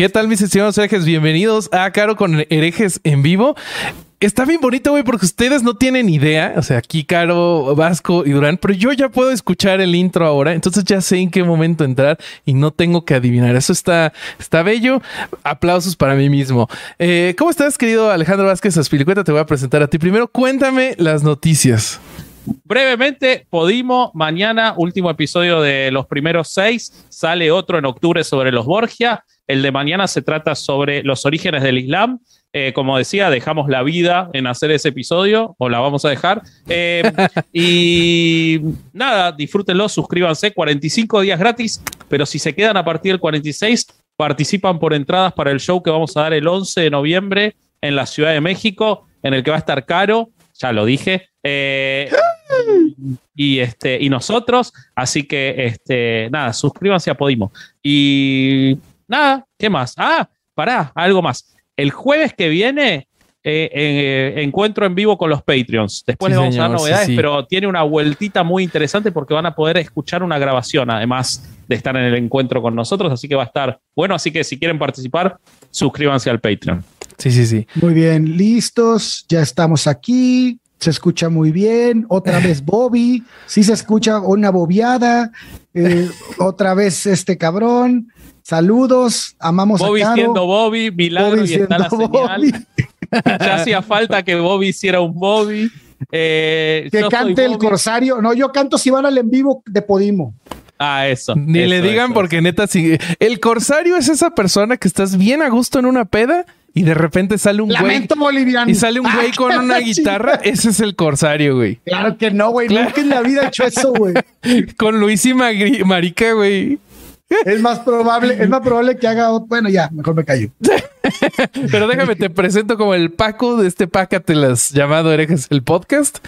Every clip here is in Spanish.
¿Qué tal, mis estimados herejes? Bienvenidos a Caro con herejes en vivo. Está bien bonito, güey, porque ustedes no tienen idea. O sea, aquí Caro, Vasco y Durán, pero yo ya puedo escuchar el intro ahora. Entonces ya sé en qué momento entrar y no tengo que adivinar. Eso está, está bello. Aplausos para mí mismo. Eh, ¿Cómo estás, querido Alejandro Vázquez Aspilicueta? Te voy a presentar a ti. Primero, cuéntame las noticias. Brevemente, Podimo, mañana, último episodio de los primeros seis. Sale otro en octubre sobre los Borgia. El de mañana se trata sobre los orígenes del Islam. Eh, como decía, dejamos la vida en hacer ese episodio, o la vamos a dejar. Eh, y nada, disfrútenlo, suscríbanse, 45 días gratis, pero si se quedan a partir del 46, participan por entradas para el show que vamos a dar el 11 de noviembre en la Ciudad de México, en el que va a estar caro, ya lo dije. Eh, y, este, y nosotros, así que este, nada, suscríbanse a Podimo. Y Nada, ¿qué más? Ah, pará, algo más. El jueves que viene eh, eh, encuentro en vivo con los Patreons. Después les vamos a dar novedades, pero tiene una vueltita muy interesante porque van a poder escuchar una grabación, además de estar en el encuentro con nosotros. Así que va a estar bueno. Así que si quieren participar, suscríbanse al Patreon. Sí, sí, sí. Muy bien, listos. Ya estamos aquí. Se escucha muy bien. Otra vez Bobby. Sí se escucha una bobiada. Eh, otra vez este cabrón. Saludos, amamos Bobby a Caro. siendo Bobby, milagro y está la señal. ya hacía falta que Bobby hiciera un Bobby. Eh, que cante el Corsario. No, yo canto si van al en vivo de Podimo. Ah, eso. Ni le digan porque neta, si el Corsario es esa persona que estás bien a gusto en una peda y de repente sale un güey. boliviano. Y sale un güey con una guitarra. Ese es el Corsario, güey. Claro que no, güey. Nunca en la vida he hecho eso, güey. con Luis y Marica, güey es más probable, es más probable que haga bueno, ya, mejor me callo. Pero déjame, te presento como el Paco de este Pácatelas llamado Herejes el podcast.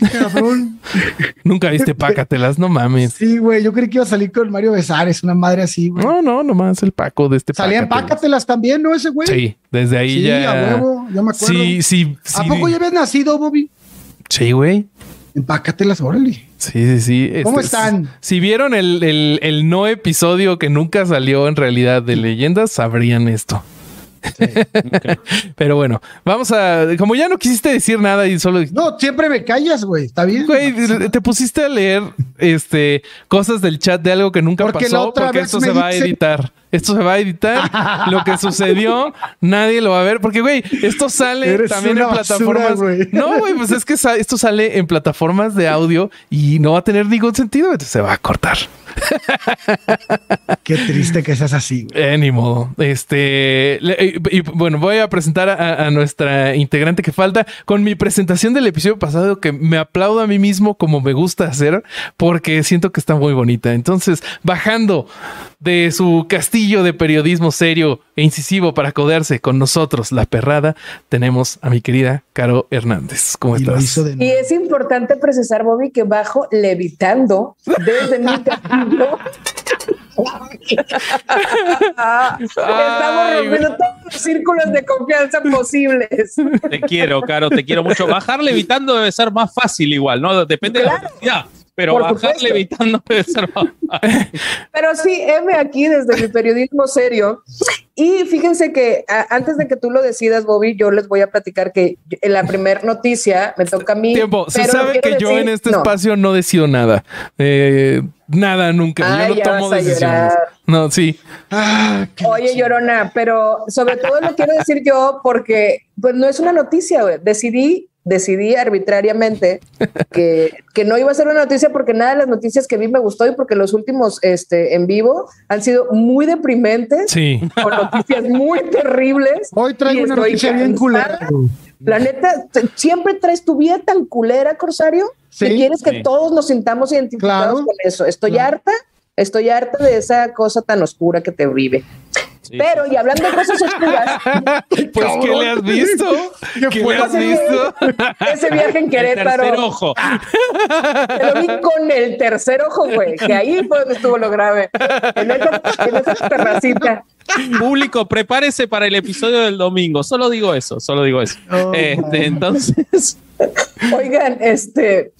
Nunca viste Pácatelas, no mames. Sí, güey, yo creí que iba a salir con Mario Besares, una madre así, güey. No, no, nomás el Paco de este Salían Pácatelas también, ¿no? Ese güey. Sí, desde ahí ya. Sí, a huevo, yo me acuerdo. Sí, sí, ¿A poco ya habías nacido, Bobby? Sí, güey. Empácatelas, órale. Sí, sí, sí. ¿Cómo este, están? Si vieron el, el, no episodio que nunca salió en realidad de leyendas, sabrían esto. Pero bueno, vamos a. Como ya no quisiste decir nada y solo. No, siempre me callas, güey. Está bien. Güey, te pusiste a leer este cosas del chat de algo que nunca pasó porque esto se va a editar. Esto se va a editar. lo que sucedió, nadie lo va a ver. Porque, güey, esto sale también en plataformas. no, güey, pues es que esto sale en plataformas de audio y no va a tener ningún sentido. Se va a cortar. Qué triste que seas así. Eh, ni modo. Este, y, bueno, voy a presentar a, nuestra integrante que falta con mi presentación del episodio pasado que me aplaudo a mí mismo como me gusta hacer porque siento que está muy bonita. Entonces, bajando de su castillo de periodismo serio e incisivo para codearse con nosotros, la perrada, tenemos a mi querida Caro Hernández. ¿Cómo estás? Y, es importante precisar, Bobby, que bajo levitando desde mi castillo. Estamos rompiendo todos los círculos de confianza posibles. Te quiero, Caro, te quiero mucho. Bajar levitando debe ser más fácil igual, ¿no? Depende de la velocidad pero bajar levitando debe ser Pero sí, M aquí desde mi periodismo serio. Y fíjense que antes de que tú lo decidas, Bobby, yo les voy a platicar que en la primera noticia me toca a mí. Tiempo, se sabe que yo en este espacio no decido nada. Eh, nada, nunca. yo no tomo decisiones. No, sí. Ah, Oye, Llorona, pero sobre todo lo quiero decir yo porque pues no es una noticia, güey. Decidí decidí arbitrariamente que, que, no iba a ser una noticia porque nada de las noticias que vi me gustó y porque los últimos este, en vivo han sido muy deprimentes, sí. con noticias muy terribles. Hoy traigo una noticia bien culera. La neta, siempre traes tu vida tan culera, Corsario, que quieres que todos nos sintamos identificados con eso. Estoy harta, estoy harta de esa cosa tan oscura que te vive. Pero, y hablando de cosas oscuras. pues, ¿qué le has visto? ¿Qué, le has visto? Ese viaje en Querétaro. El tercer ojo. Te lo vi con el tercer ojo, güey. Que ahí fue donde estuvo lo grave. En esa, en esa terracita. Público, prepárese para el episodio del domingo. Solo digo eso, solo digo eso. este, entonces. Oigan, este.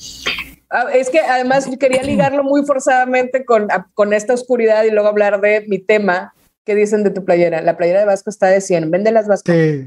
Ah, es que además quería ligarlo muy forzadamente con, con esta oscuridad y luego hablar de mi tema, ¿Qué dicen de tu playera? La playera de Vasco está de 100. Vende las Vasco. Sí,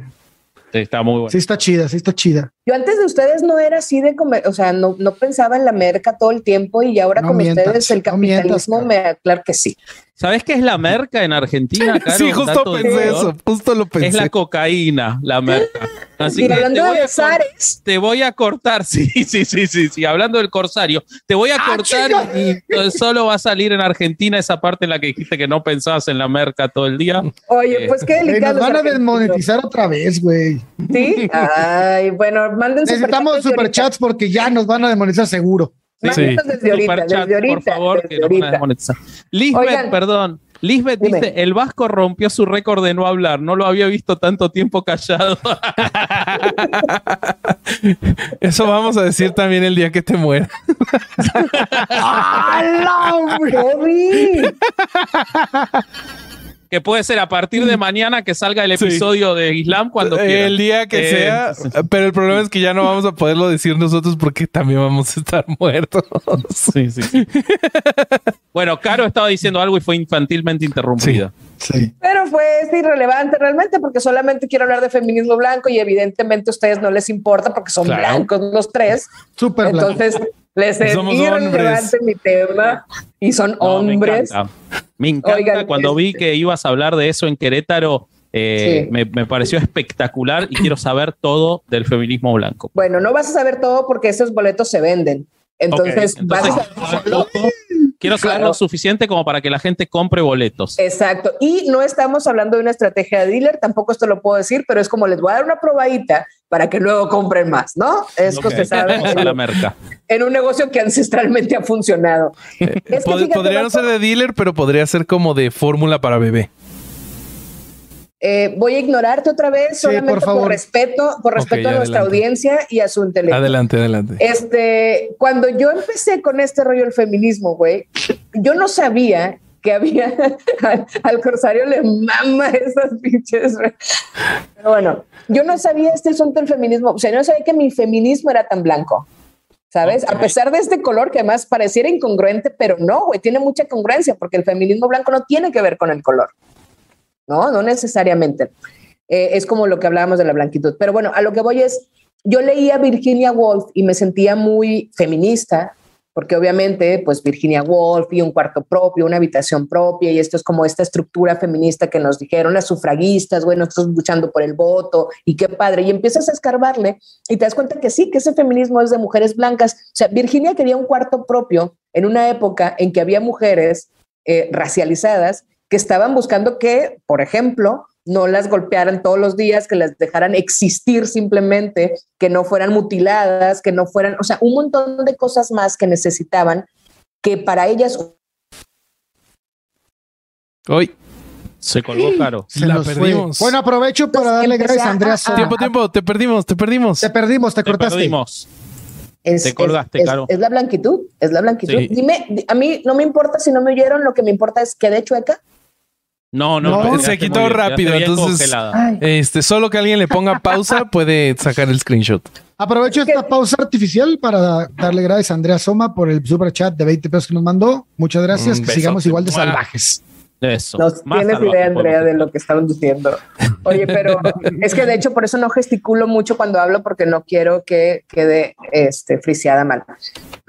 Sí, está muy bueno. sí está chida, sí está chida. Yo antes de ustedes no era así de comer, o sea, no, no pensaba en la merca todo el tiempo y ahora No con mientas, ustedes el no mientas, capitalismo me claro que sí. ¿Sabes qué es la merca en Argentina? Caro? sí, justo pensé eso. Justo lo pensé. Es la cocaína, la merca. Así y que te hablando voy, de besares, te voy a cortar, sí, sí, sí, sí, sí. Hablando del corsario, te voy a ¡Ah, cortar y, y solo va a salir en Argentina esa parte en la que dijiste que no pensabas en la merca todo el día. oye, Eh, pues qué delicado. nos van a desmonetizar otra vez, güey. Sí, ay, bueno, manden Necesitamos superchats superchats porque ya nos van a demonetizar seguro. Sí. Mándenlos desde ahorita, Superchat, desde ahorita, por favor, que desde nos van a ahorita. desmonetizar. Lisbeth, Oigan. perdón. Lisbeth Dime. dice, el Vasco rompió su récord de no hablar. No lo había visto tanto tiempo callado. Eso vamos a decir también el día que te mueras. Bobby. que puede ser a partir de mañana que salga el Sí. episodio de Islam cuando quiera. el día que Eh, sea, pero el problema es que ya no vamos a poderlo decir nosotros porque también vamos a estar muertos. Sí, sí, sí. bueno, Caro estaba diciendo algo y fue infantilmente interrumpida. Sí. Pero fue irrelevante realmente porque solamente quiero hablar de feminismo blanco y evidentemente a ustedes no les importa porque son Claro. blancos los tres. Súper blanco. Entonces les es Somos irrelevante mi tema y son No, me hombres. encanta. Me encanta. Oigan, Cuando vi este- que ibas a hablar de eso en Querétaro, eh, Sí. me, me pareció espectacular y quiero saber todo del feminismo blanco. Bueno, no vas a saber todo porque esos boletos se venden. Entonces, Ok, vas a entonces, saber. Quiero saber Claro. lo suficiente como para que la gente compre boletos. Exacto. Y no estamos hablando de una estrategia de dealer, tampoco esto lo puedo decir, pero es como les voy a dar una probadita para que luego compren más, ¿no? Es que Ok, usted sabe, vamos a la merca. en un negocio que ancestralmente ha funcionado. Es que Pod- fíjate, podría no ser de dealer, pero podría ser como de fórmula para bebé. eh, voy a ignorarte otra vez Sí, solamente por respeto, por respeto a nuestra adelante. audiencia y a su intelecto. Adelante, adelante. Este, cuando yo empecé con este rollo del feminismo, güey, yo no sabía que había al, al corsario le mama esas pinches. Pero bueno, yo no sabía este asunto del feminismo, o sea, yo no sabía que mi feminismo era tan blanco. ¿Sabes? A pesar de este color que además pareciera incongruente, pero no, güey, tiene mucha congruencia porque el feminismo blanco no tiene que ver con el color. No, no necesariamente. Eh, es como lo que hablábamos de la blanquitud. Pero bueno, a lo que voy es, yo leía Virginia Woolf y me sentía muy feminista, porque obviamente, pues Virginia Woolf y un cuarto propio, una habitación propia, y esto es como esta estructura feminista que nos dijeron las sufragistas, bueno, nosotros luchando por el voto, y qué padre. Y empiezas a escarbarle y te das cuenta que sí, que ese feminismo es de mujeres blancas. O sea, Virginia quería un cuarto propio en una época en que había mujeres eh, racializadas que estaban buscando que, por ejemplo, no las golpearan todos los días, que las dejaran existir simplemente, que no fueran mutiladas, que no fueran, o sea, un montón de cosas más que necesitaban que para ellas Hoy, Se colgó caro. Se La fue. perdimos. Bueno, aprovecho para Entonces, darle gracias a Andrea tiempo, tiempo, te perdimos, te perdimos. Te perdimos, te Te cortaste. perdimos. es, Te colgaste, es- Caro. es la blanquitud, es la blanquitud. Sí. Dime, di- a mí no me importa si no me oyeron, lo que me importa es que de chueca. No, no, No, se quitó rápido, entonces- Este, solo que alguien le ponga pausa puede sacar el screenshot. Aprovecho esta pausa artificial para darle gracias a Andrea Soma por el super chat de 20 pesos que nos mandó. Muchas gracias. Un que sigamos igual de salvajes. Eso. No tienes idea, Andrea, de lo que estaban diciendo. Oye, pero es que de hecho por eso no gesticulo mucho cuando hablo porque no quiero que quede este, friseada mal.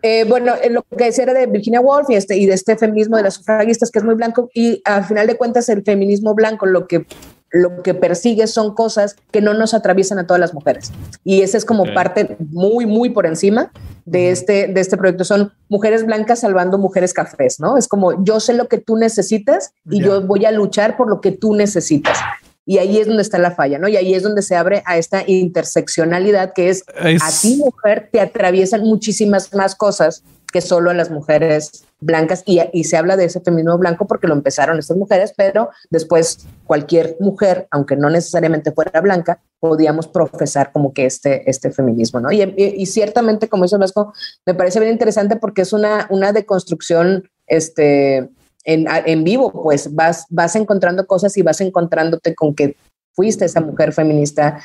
Eh, bueno, lo que decía era de Virginia Woolf y, este, y de este feminismo de las sufragistas que es muy blanco y al final de cuentas el feminismo blanco lo que lo que persigue son cosas que no nos atraviesan a todas las mujeres. Y esa es como parte muy, muy por encima de este, de este proyecto. Son mujeres blancas salvando mujeres cafés, ¿no? Es como yo sé lo que tú necesitas y yo voy a luchar por lo que tú necesitas. Y ahí es donde está la falla, ¿no? Y ahí es donde se abre a esta interseccionalidad que es, Es- a ti, mujer, te atraviesan muchísimas más cosas que solo a las mujeres blancas y, se habla de ese feminismo blanco porque lo empezaron estas mujeres, pero después cualquier mujer, aunque no necesariamente fuera blanca, podíamos profesar como que este, este feminismo, ¿no? Y, y- ciertamente, como dice Vasco, me parece bien interesante porque es una, una deconstrucción, este, en, en vivo, pues vas, vas encontrando cosas y vas encontrándote con que fuiste esa mujer feminista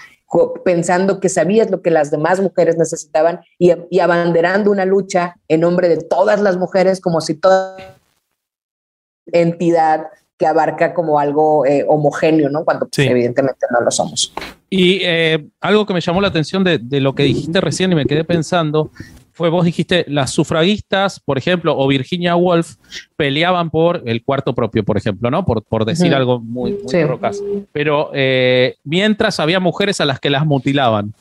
pensando que sabías lo que las demás mujeres necesitaban y, y abanderando una lucha en nombre de todas las mujeres como si toda entidad que abarca como algo eh, homogéneo, ¿no? Cuando evidentemente no lo somos. Y eh, algo que me llamó la atención de, de, lo que dijiste recién y me quedé pensando fue, vos dijiste, las sufragistas, por ejemplo, o Virginia Woolf, peleaban por el cuarto propio, por ejemplo, ¿no? Por, por decir algo muy, muy Pero eh, mientras había mujeres a las que las mutilaban.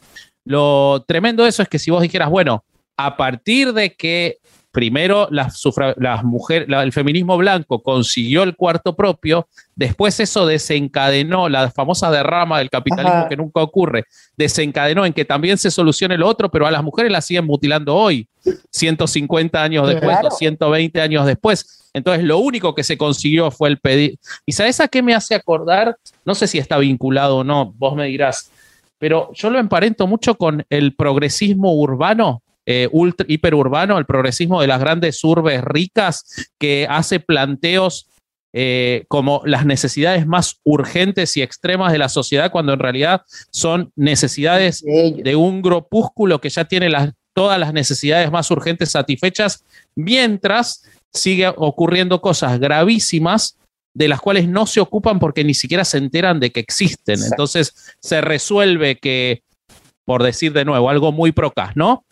Lo tremendo de eso es que si vos dijeras, bueno, a partir de que primero las, las mujeres, el feminismo blanco consiguió el cuarto propio, después eso desencadenó la famosa derrama del capitalismo que nunca ocurre, desencadenó en que también se solucione lo otro, pero a las mujeres las siguen mutilando hoy, 150 años después o 120 años después. Entonces, lo único que se consiguió fue el pedir. ¿Y sabes a qué me hace acordar? No sé si está vinculado o no, vos me dirás, pero yo lo emparento mucho con el progresismo urbano eh, ultra, hiperurbano, el progresismo de las grandes urbes ricas, que hace planteos eh, como las necesidades más urgentes y extremas de la sociedad, cuando en realidad son necesidades de un grupúsculo que ya tiene las, todas las necesidades más urgentes satisfechas, mientras sigue ocurriendo cosas gravísimas de las cuales no se ocupan porque ni siquiera se enteran de que existen. Entonces se resuelve que, por decir de nuevo, algo muy procas, ¿no?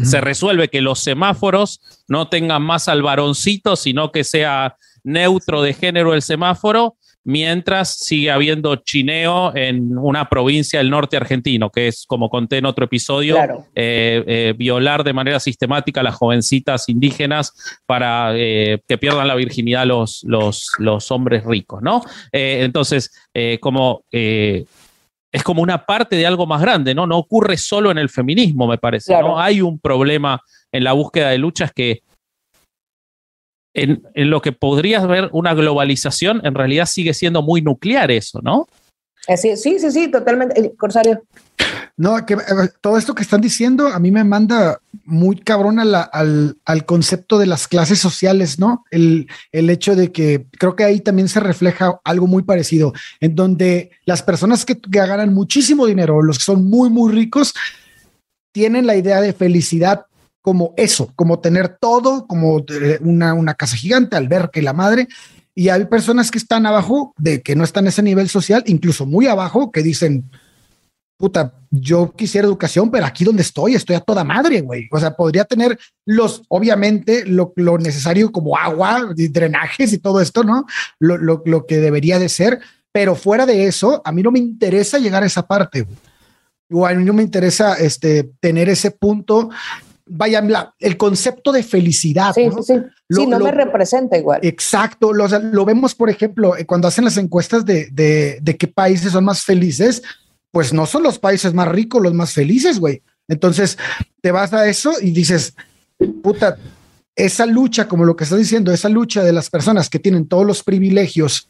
Se resuelve que los semáforos no tengan más al varoncito, sino que sea neutro de género el semáforo, mientras sigue habiendo chineo en una provincia del norte argentino, que es, como conté en otro episodio, eh, eh, violar de manera sistemática a las jovencitas indígenas para eh, que pierdan la virginidad los, los, los hombres ricos, ¿no? entonces, como es como una parte de algo más grande, ¿no? No ocurre solo en el feminismo, me parece, ¿no? Hay un problema en la búsqueda de luchas que en, lo que podrías ver una globalización, en realidad sigue siendo muy nuclear eso, ¿no? sí, sí, sí, totalmente. Corsario. No, que eh, todo esto que están diciendo a mí me manda muy cabrón al, concepto de las clases sociales, ¿no? El, el, hecho de que creo que ahí también se refleja algo muy parecido, en donde las personas que, ganan muchísimo dinero, los que son muy, muy ricos, tienen la idea de felicidad como eso, como tener todo, como eh, una, una casa gigante, al ver que la madre, y hay personas que están abajo, de que no están en ese nivel social, incluso muy abajo, que dicen, puta, yo quisiera educación, pero aquí donde estoy, estoy a toda madre, güey. O sea, podría tener los, obviamente, lo, necesario como agua, y drenajes y todo esto, ¿no? Lo, lo, que debería de ser, pero fuera de eso, a mí no me interesa llegar a esa parte, güey. O a mí no me interesa este, tener ese punto vaya, el concepto de felicidad. Sí, ¿no? sí, sí. no me representa igual. Exacto. Lo, lo, vemos, por ejemplo, eh, cuando hacen las encuestas de, de, de, qué países son más felices, pues no son los países más ricos los más felices, güey. Entonces te vas a eso y dices, puta, esa lucha, como lo que estás diciendo, esa lucha de las personas que tienen todos los privilegios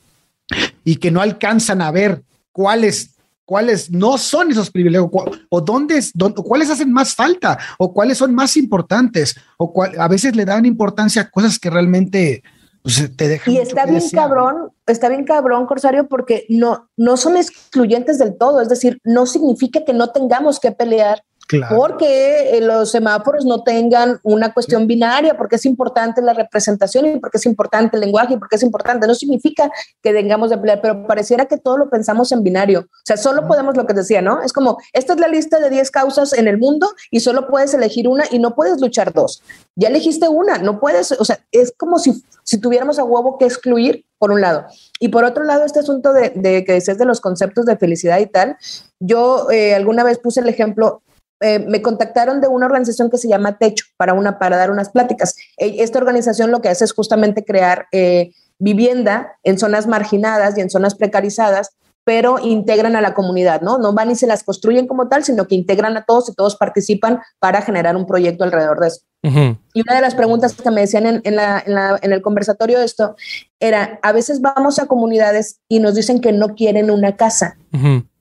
y que no alcanzan a ver cuáles cuáles no son esos privilegios o dónde, cuáles hacen más falta o cuáles son más importantes o a veces le dan importancia a cosas que realmente pues, te dejan. Y está bien cabrón está bien cabrón, Corsario, porque no, no son excluyentes del todo, es decir, no significa que no tengamos que pelear porque eh, los semáforos no tengan una cuestión binaria, porque es importante la representación y porque es importante el lenguaje y porque es importante. No significa que tengamos de pelear, pero pareciera que todo lo pensamos en binario. O sea, solo podemos lo que decía, ¿no? Es como, esta es la lista de 10 causas en el mundo y solo puedes elegir una y no puedes luchar dos. Ya elegiste una, no puedes, o sea, es como si, si tuviéramos a huevo que excluir por un lado. Y por otro lado, este asunto de, que decías de los conceptos de felicidad y tal, yo eh, alguna vez puse el ejemplo, eh, me contactaron de una organización que se llama Techo para, una, para dar unas pláticas. E, esta organización lo que hace es justamente crear eh, vivienda en zonas marginadas y en zonas precarizadas pero integran a la comunidad, ¿no? No van y se las construyen como tal, sino que integran a todos y todos participan para generar un proyecto alrededor de eso. Y una de las preguntas que me decían en, en, el conversatorio de esto era, a veces vamos a comunidades y nos dicen que no quieren una casa.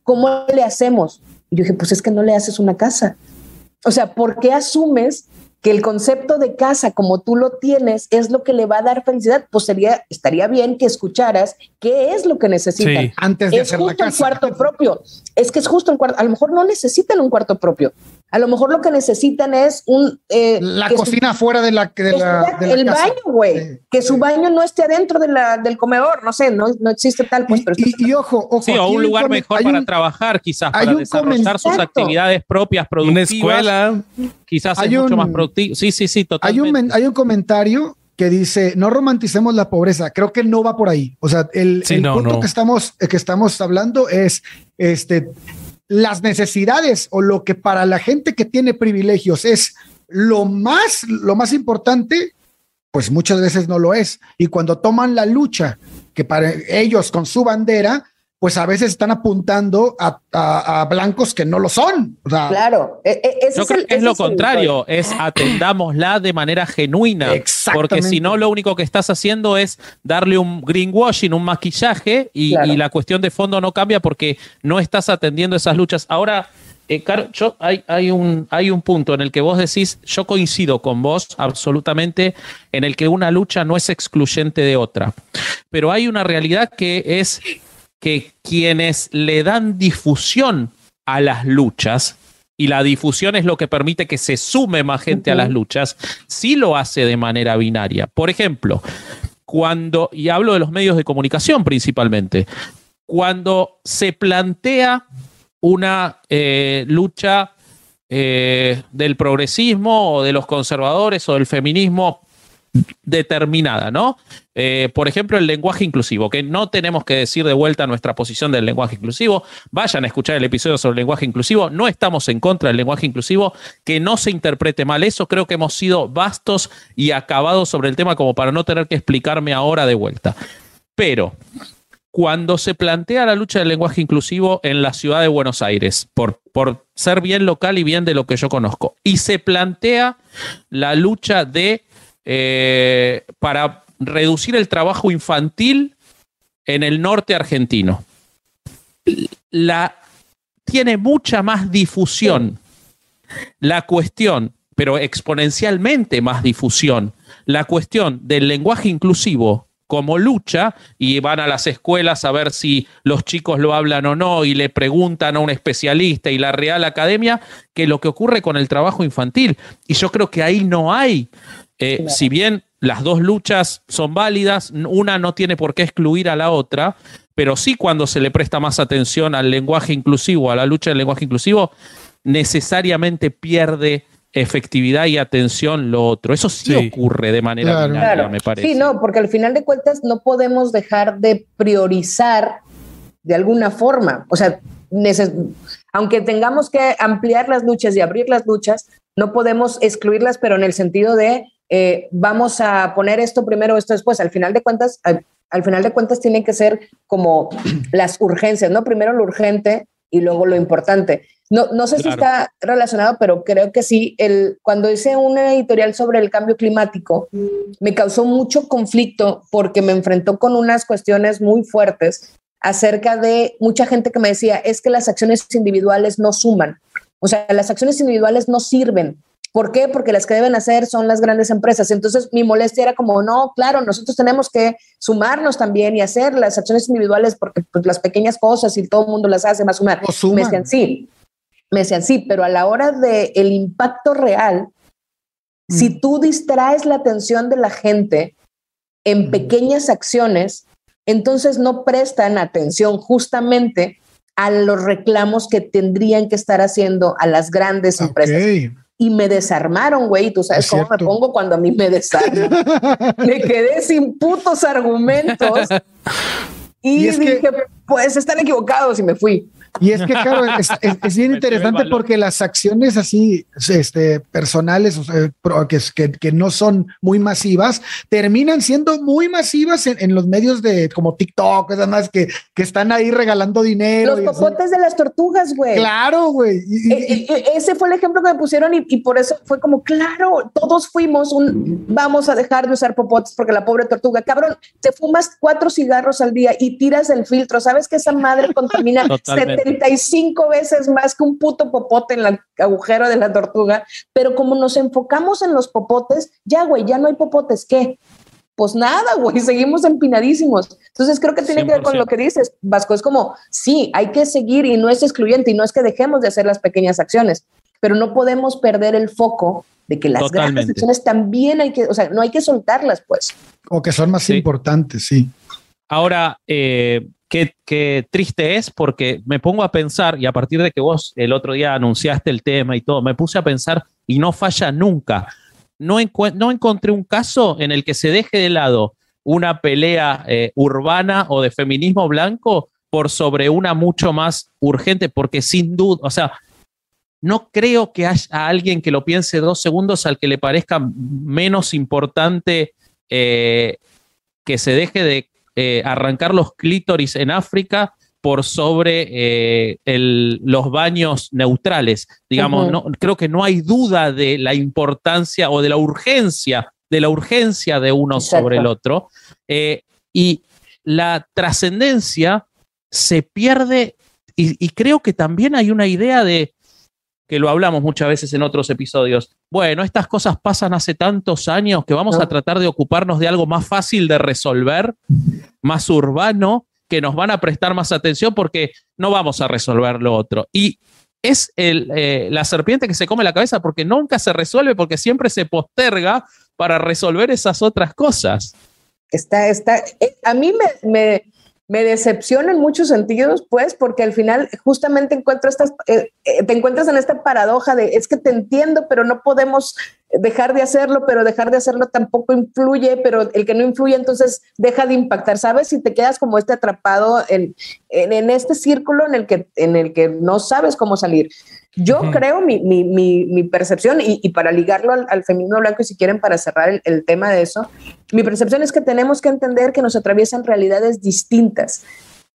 ¿Cómo le hacemos? Y yo dije, pues es que no le haces una casa. O sea, ¿por qué asumes que el concepto de casa como tú lo tienes es lo que le va a dar felicidad, pues sería, estaría bien que escucharas qué es lo que necesitan. antes de es hacer justo el cuarto propio. Es que es justo el cuarto. A lo mejor no necesitan un cuarto propio. A lo mejor lo que necesitan es un... Eh, la cocina fuera de la... De la, el baño, güey. que su baño no esté adentro de la, del comedor. No sé, no, no existe tal. Pues, y, ojo, ojo. Sí, o un lugar mejor para trabajar, quizás, para desarrollar sus actividades propias, productivas. Una escuela. Quizás hay es mucho más productivo. Sí, sí, sí, totalmente. Hay un, hay un comentario que dice, no romanticemos la pobreza. Creo que no va por ahí. O sea, el, punto Que, estamos, que estamos hablando es, este, las necesidades o lo que para la gente que tiene privilegios es lo más, lo más importante, pues muchas veces no lo es. Y cuando toman la lucha, que para ellos con su bandera, pues a veces están apuntando a, blancos que no lo son. claro, e, e, es, es, lo contrario, es atendámosla de manera genuina. Porque si no, lo único que estás haciendo es darle un greenwashing, un maquillaje, y, la cuestión de fondo no cambia porque no estás atendiendo esas luchas. Ahora, eh, yo, hay, hay, un, hay un punto en el que vos decís, yo coincido con vos absolutamente, en el que una lucha no es excluyente de otra. Pero hay una realidad que es que quienes le dan difusión a las luchas, y la difusión es lo que permite que se sume más gente a las luchas, sí lo hace de manera binaria. Por ejemplo, cuando, y hablo de los medios de comunicación principalmente, cuando se plantea una eh, lucha eh, del progresismo o de los conservadores o del feminismo determinada, ¿no? Eh, por ejemplo, el lenguaje inclusivo, que no tenemos que decir de vuelta nuestra posición del lenguaje inclusivo. Vayan a escuchar el episodio sobre el lenguaje inclusivo. No estamos en contra del lenguaje inclusivo, que no se interprete mal eso. Creo que hemos sido vastos y acabados sobre el tema como para no tener que explicarme ahora de vuelta. Pero cuando se plantea la lucha del lenguaje inclusivo en la ciudad de Buenos Aires, por, por ser bien local y bien de lo que yo conozco, y se plantea la lucha de eh, para reducir el trabajo infantil en el norte argentino. La, tiene mucha más difusión la cuestión, pero exponencialmente más difusión, la cuestión del lenguaje inclusivo como lucha y van a las escuelas a ver si los chicos lo hablan o no y le preguntan a un especialista y la Real Academia que lo que ocurre con el trabajo infantil. Y yo creo que ahí no hay eh, si bien las dos luchas son válidas, una no tiene por qué excluir a la otra, pero sí cuando se le presta más atención al lenguaje inclusivo, a la lucha del lenguaje inclusivo, necesariamente pierde efectividad y atención lo otro. Eso sí, ocurre de manera claro. me parece. Sí, no, porque al final de cuentas no podemos dejar de priorizar de alguna forma. O sea, aunque tengamos que ampliar las luchas y abrir las luchas, no podemos excluirlas, pero en el sentido de eh, vamos a poner esto primero, esto después. Al final de cuentas, al, final de cuentas tienen que ser como las urgencias, ¿no? Primero lo urgente y luego lo importante. No, no sé si está relacionado, pero creo que sí. El, cuando hice una editorial sobre el cambio climático, me causó mucho conflicto porque me enfrentó con unas cuestiones muy fuertes acerca de mucha gente que me decía, es que las acciones individuales no suman. O sea, las acciones individuales no sirven. ¿Por qué? Porque las que deben hacer son las grandes empresas. Entonces mi molestia era como, no, claro, nosotros tenemos que sumarnos también y hacer las acciones individuales porque pues, las pequeñas cosas y todo el mundo las hace, a sumar. Me decían, sí, me decían, sí, pero a la hora del el impacto real, si mm. tú distraes la atención de la gente en mm. pequeñas acciones, entonces no prestan atención justamente a los reclamos que tendrían que estar haciendo a las grandes empresas y me desarmaron, güey. Tú sabes cómo me pongo cuando a mí me desarman. me quedé sin putos argumentos y, dije, pues están equivocados y me fui. Y es que, claro, es, bien interesante porque las acciones así este, personales, que, que, no son muy masivas, terminan siendo muy masivas en, los medios de como TikTok, esas más que, que están ahí regalando dinero. Los popotes de las tortugas, güey. Claro, güey. E, e, e, ese fue el ejemplo que me pusieron y, por eso fue como, claro, todos fuimos un, vamos a dejar de usar popotes porque la pobre tortuga, cabrón, te fumas cuatro cigarros al día y tiras el filtro, ¿sabes que esa madre contamina 35 veces más que un puto popote en el agujero de la tortuga, pero como nos enfocamos en los popotes, ya, güey, ya no hay popotes, ¿qué? Pues nada, güey, seguimos empinadísimos. Entonces creo que tiene que ver con lo que dices, Vasco, es como, sí, hay que seguir y no es excluyente y no es que dejemos de hacer las pequeñas acciones, pero no podemos perder el foco de que las grandes Totalmente. decisiones también hay que, o sea, no hay que soltarlas, pues. O que son más Sí. importantes, sí. Ahora, eh, qué, triste es porque me pongo a pensar, y a partir de que vos el otro día anunciaste el tema y todo, me puse a pensar y no falla nunca. No, no encontré un caso en el que se deje de lado una pelea eh, urbana o de feminismo blanco por sobre una mucho más urgente, porque sin duda, o sea, no creo que haya alguien que lo piense dos segundos al que le parezca menos importante eh, que se deje de eh, arrancar los clítoris en África por sobre eh, el- los baños neutrales. Digamos, no, creo que no hay duda de la importancia o de la urgencia, de la urgencia de uno Exacto. sobre el otro. Eh, y la trascendencia se pierde, y, y creo que también hay una idea de que lo hablamos muchas veces en otros episodios. Bueno, estas cosas pasan hace tantos años que vamos a tratar de ocuparnos de algo más fácil de resolver, más urbano, que nos van a prestar más atención porque no vamos a resolver lo otro. Y es el, eh, la serpiente que se come la cabeza porque nunca se resuelve, porque siempre se posterga para resolver esas otras cosas. Está, está, eh, a mí me, me, me decepciona en muchos sentidos, pues, porque al final justamente encuentro estas, eh, eh, te encuentras en esta paradoja de es que te entiendo, pero no podemos dejar de hacerlo, pero dejar de hacerlo tampoco influye, pero el que no influye entonces deja de impactar, ¿sabes? Y te quedas como este atrapado en, en, en este círculo en el, que, en el que no sabes cómo salir. Yo creo mi, mi, mi, mi percepción, y, y para ligarlo al, al feminismo blanco, y si quieren, para cerrar el, el tema de eso, mi percepción es que tenemos que entender que nos atraviesan realidades distintas.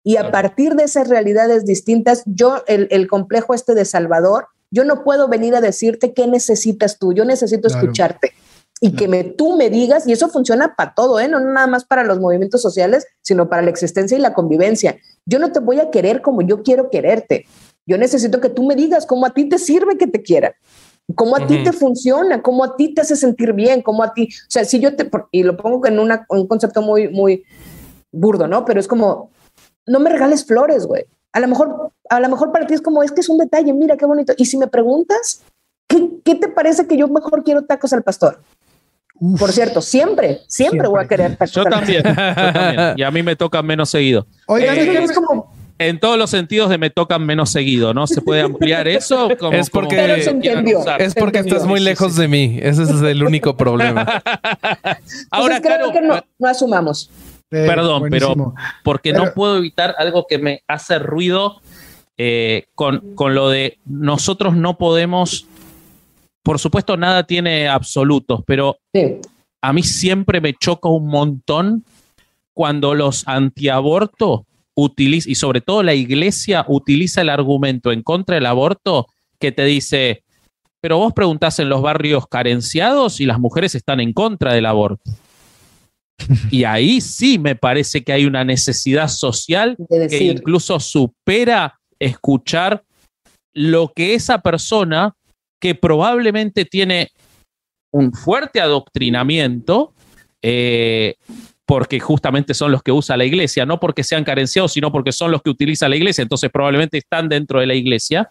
Y a partir de esas realidades distintas, yo, el, el complejo este de Salvador, yo no puedo venir a decirte qué necesitas tú, yo necesito Claro. escucharte. Y que me, tú me digas, y eso funciona para todo, ¿eh? no nada más para los movimientos sociales, sino para la existencia y la convivencia. Yo no te voy a querer como yo quiero quererte. Yo necesito que tú me digas cómo a ti te sirve que te quiera, cómo a ti te funciona, cómo a ti te hace sentir bien, cómo a ti, o sea, si yo te, y lo pongo en una- un concepto muy, muy burdo, ¿no? Pero es como, no me regales flores, güey. A lo mejor, a lo mejor para ti es como, es que es un detalle, mira qué bonito. Y si me preguntas, ¿qué, qué te parece que yo mejor quiero tacos al pastor? Uf, Por cierto, siempre, siempre, voy a querer tacos Yo al también, yo también. Y a mí me tocan menos seguido. Oigan, pastor. Eh, Es como, En todos los sentidos de me tocan menos seguido, ¿no? ¿Se puede ampliar eso? Como- Es como porque- pero se entendió. Es porque estás muy lejos sí. de mí. Ese es el único problema. Ahora, entonces creo claro, que no, no asumamos. eh, perdón, buenísimo. porque Pero- no puedo evitar algo que me hace ruido eh, con, con lo de nosotros no podemos, por supuesto nada tiene absolutos, pero Sí. a mí siempre me choca un montón cuando los antiaborto utilizan, y sobre todo la iglesia utiliza el argumento en contra del aborto que te dice, pero vos preguntás en los barrios carenciados y las mujeres están en contra del aborto. Y ahí sí me parece que hay una necesidad social De que incluso supera escuchar lo que esa persona que probablemente tiene un fuerte adoctrinamiento, eh, porque justamente son los que usa la iglesia, no porque sean carenciados, sino porque son los que utiliza la iglesia, entonces probablemente están dentro de la iglesia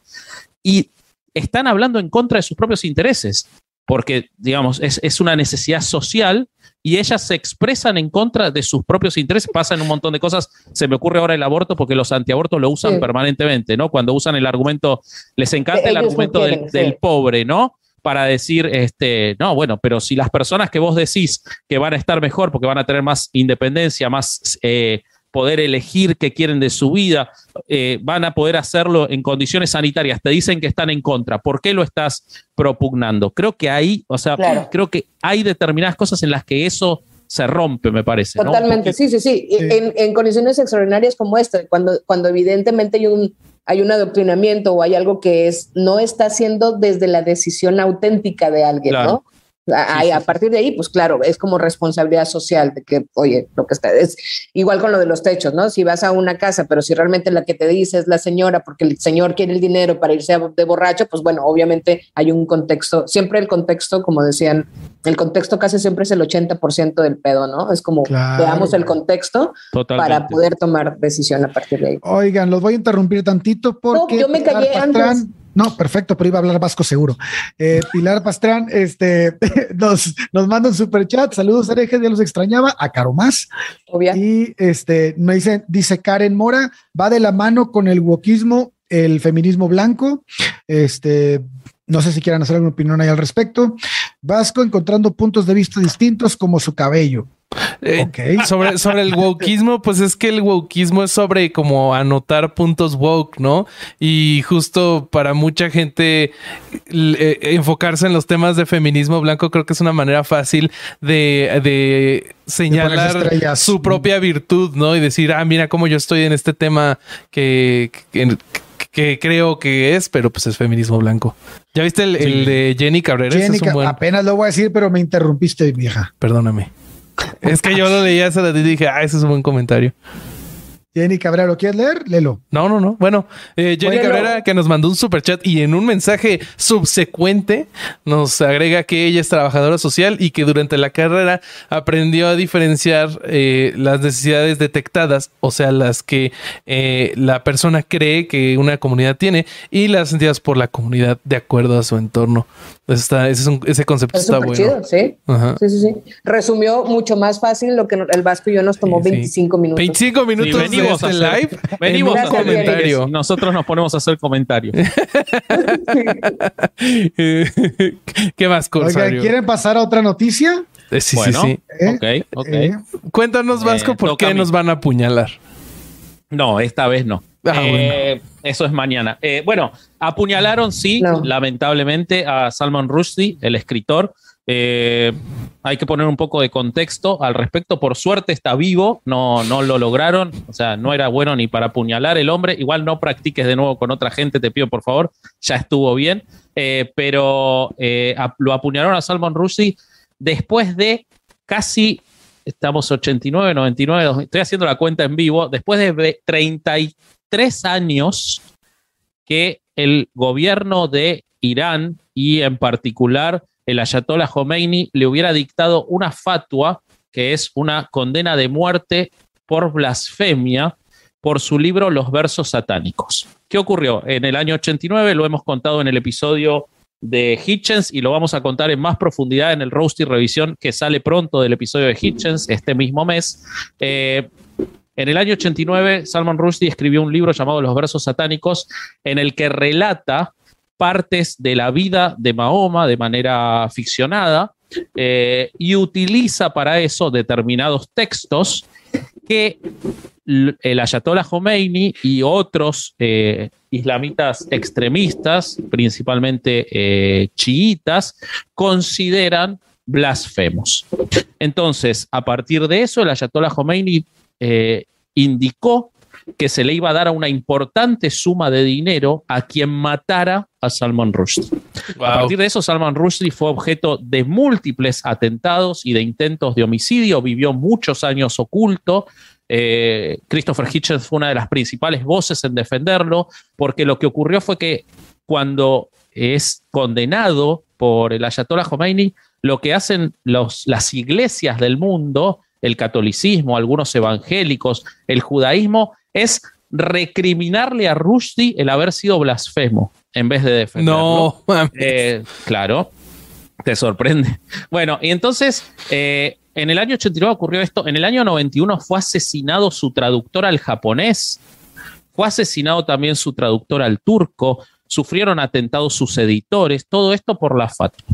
y están hablando en contra de sus propios intereses, porque, digamos, es, es una necesidad social y ellas se expresan en contra de sus propios intereses, pasan un montón de cosas, se me ocurre ahora el aborto porque los antiabortos lo usan Sí. permanentemente, ¿no? Cuando usan el argumento, les encanta Que el no argumento quieren, del, sí. del pobre, ¿no? Para decir, este, no, bueno, pero si las personas que vos decís que van a estar mejor porque van a tener más independencia, más eh, poder elegir qué quieren de su vida, eh, van a poder hacerlo en condiciones sanitarias, te dicen que están en contra, ¿por qué lo estás propugnando? Creo que ahí, o sea, Claro. creo que hay determinadas cosas en las que eso se rompe, me parece. ¿no? Totalmente, Porque- sí, sí, sí. Sí. En, en condiciones extraordinarias como esta, cuando, cuando evidentemente hay un, hay un adoctrinamiento o hay algo que es, no está haciendo desde la decisión auténtica de alguien. ¿no? A, Sí, sí, a partir de ahí, pues claro, es como responsabilidad social de que, oye, lo que está, es igual con lo de los techos, ¿no? Si vas a una casa, pero si realmente la que te dice es la señora porque el señor quiere el dinero para irse a- de borracho, pues bueno, obviamente hay un contexto, siempre el contexto, como decían, el contexto casi siempre es el 80% del pedo, ¿no? Es como Claro, veamos el contexto Totalmente. para poder tomar decisión a partir de ahí. Oigan, los voy a interrumpir tantito porque yo me callé Pastrán, No, perfecto, pero iba a hablar vasco seguro. Eh, Pilar Pastrán este, nos, nos manda un super chat. Saludos, herejes, ya los extrañaba. A Caro más. Obvia. Y este, me dice, dice Karen Mora, va de la mano con el wokismo, el feminismo blanco. Este, no sé si quieran hacer alguna opinión ahí al respecto. Vasco encontrando puntos de vista distintos como su cabello. Eh, sobre, sobre el wokeismo, pues es que el wokeismo es sobre como anotar puntos woke, ¿no? Y justo para mucha gente eh, enfocarse en los temas de feminismo blanco creo que es una manera fácil de, de señalar su propia virtud, ¿no? Y decir, ah, mira cómo yo estoy en este tema que, que, que creo que es, pero pues es feminismo blanco. ¿Ya viste el, el de Jenny Cabrera? Jenny, es buen... apenas lo voy a decir, pero me interrumpiste, vieja. Perdóname. Es que yo lo leía ratito y dije, ah, ese es un buen comentario. Jenny Cabrera, ¿lo quieres leer? Lelo. No, no, no. Bueno, eh, Jenny. Cabrera que nos mandó un super chat y en un mensaje subsecuente nos agrega que ella es trabajadora social y que durante la carrera aprendió a diferenciar eh, las necesidades detectadas, o sea, las que eh, la persona cree que una comunidad tiene y las sentidas por la comunidad de acuerdo a su entorno. Eso está, ese, es un- ese concepto Es está bueno. chido, sí. Ajá. Sí, sí, sí. Resumió mucho más fácil lo que el Vasco y yo nos tomó Sí, sí. 25 minutos. 25 minutos de venimos a este hacer- live. Venimos en a comentario. nosotros nos ponemos a hacer comentarios. ¿Qué más, Corsario? ¿quieren pasar a otra noticia? Eh, sí, Bueno. sí, sí. ¿Eh? Ok, ok. Eh, Cuéntanos, Vasco, Eh, por qué nos van a apuñalar. No, esta vez no. Ah, Eh, Eso es mañana. Eh, bueno, apuñalaron, sí, No. lamentablemente, a Salman Rushdie, el escritor. Eh, hay que poner un poco de contexto al respecto. Por suerte está vivo, no, no lo lograron. O sea, no era bueno ni para apuñalar el hombre. Igual no practiques de nuevo con otra gente, te pido por favor. Ya estuvo bien. Eh, pero eh, lo apuñalaron a Salman Rushdie después de casi estamos 89, 99, 2000, estoy haciendo la cuenta en vivo, después de ve- 33 años que el gobierno de Irán y en particular el Ayatollah Khomeini le hubiera dictado una fatua que es una condena de muerte por blasfemia por su libro Los versos satánicos. ¿Qué ocurrió? En el año 89 lo hemos contado en el episodio de Hitchens y lo vamos a contar en más profundidad en el Roasty Revisión que sale pronto del episodio de Hitchens este mismo mes. Eh, en el año 89, Salman Rushdie escribió un libro llamado Los versos satánicos en el que relata partes de la vida de Mahoma de manera ficcionada eh, y utiliza para eso determinados textos que el Ayatollah Khomeini y otros eh, islamitas extremistas, principalmente eh, chiitas, consideran blasfemos. Entonces, a partir de eso, el Ayatollah Khomeini indicó que se le iba a dar a una importante suma de dinero a quien matara a Salman Rushdie. A partir de eso, Salman Rushdie fue objeto de múltiples atentados y de intentos de homicidio, vivió muchos años oculto. Eh, Christopher Hitchens fue una de las principales voces en defenderlo, porque lo que ocurrió fue que cuando es condenado por el Ayatollah Khomeini, lo que hacen los, las iglesias del mundo, el catolicismo, algunos evangélicos, el judaísmo, es recriminarle a Rushdie el haber sido blasfemo en vez de defenderlo. No. Eh, claro, te sorprende. Bueno, y entonces, eh, en el año 89 ocurrió esto. En el año 91 fue asesinado su traductor al japonés. Fue asesinado también su traductor al turco. Sufrieron atentados sus editores. Todo esto por la fatua.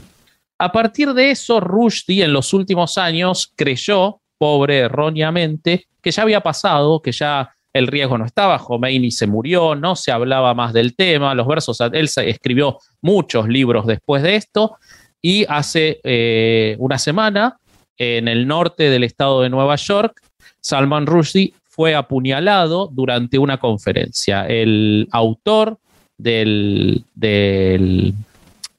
A partir de eso, Rushdie en los últimos años creyó, pobre erróneamente, que ya había pasado, que ya el riesgo no estaba, Khomeini se murió, no se hablaba más del tema, los versos, él escribió muchos libros después de esto, y hace eh, una semana, en el norte del estado de Nueva York, Salman Rushdie fue apuñalado durante una conferencia. El autor del, del,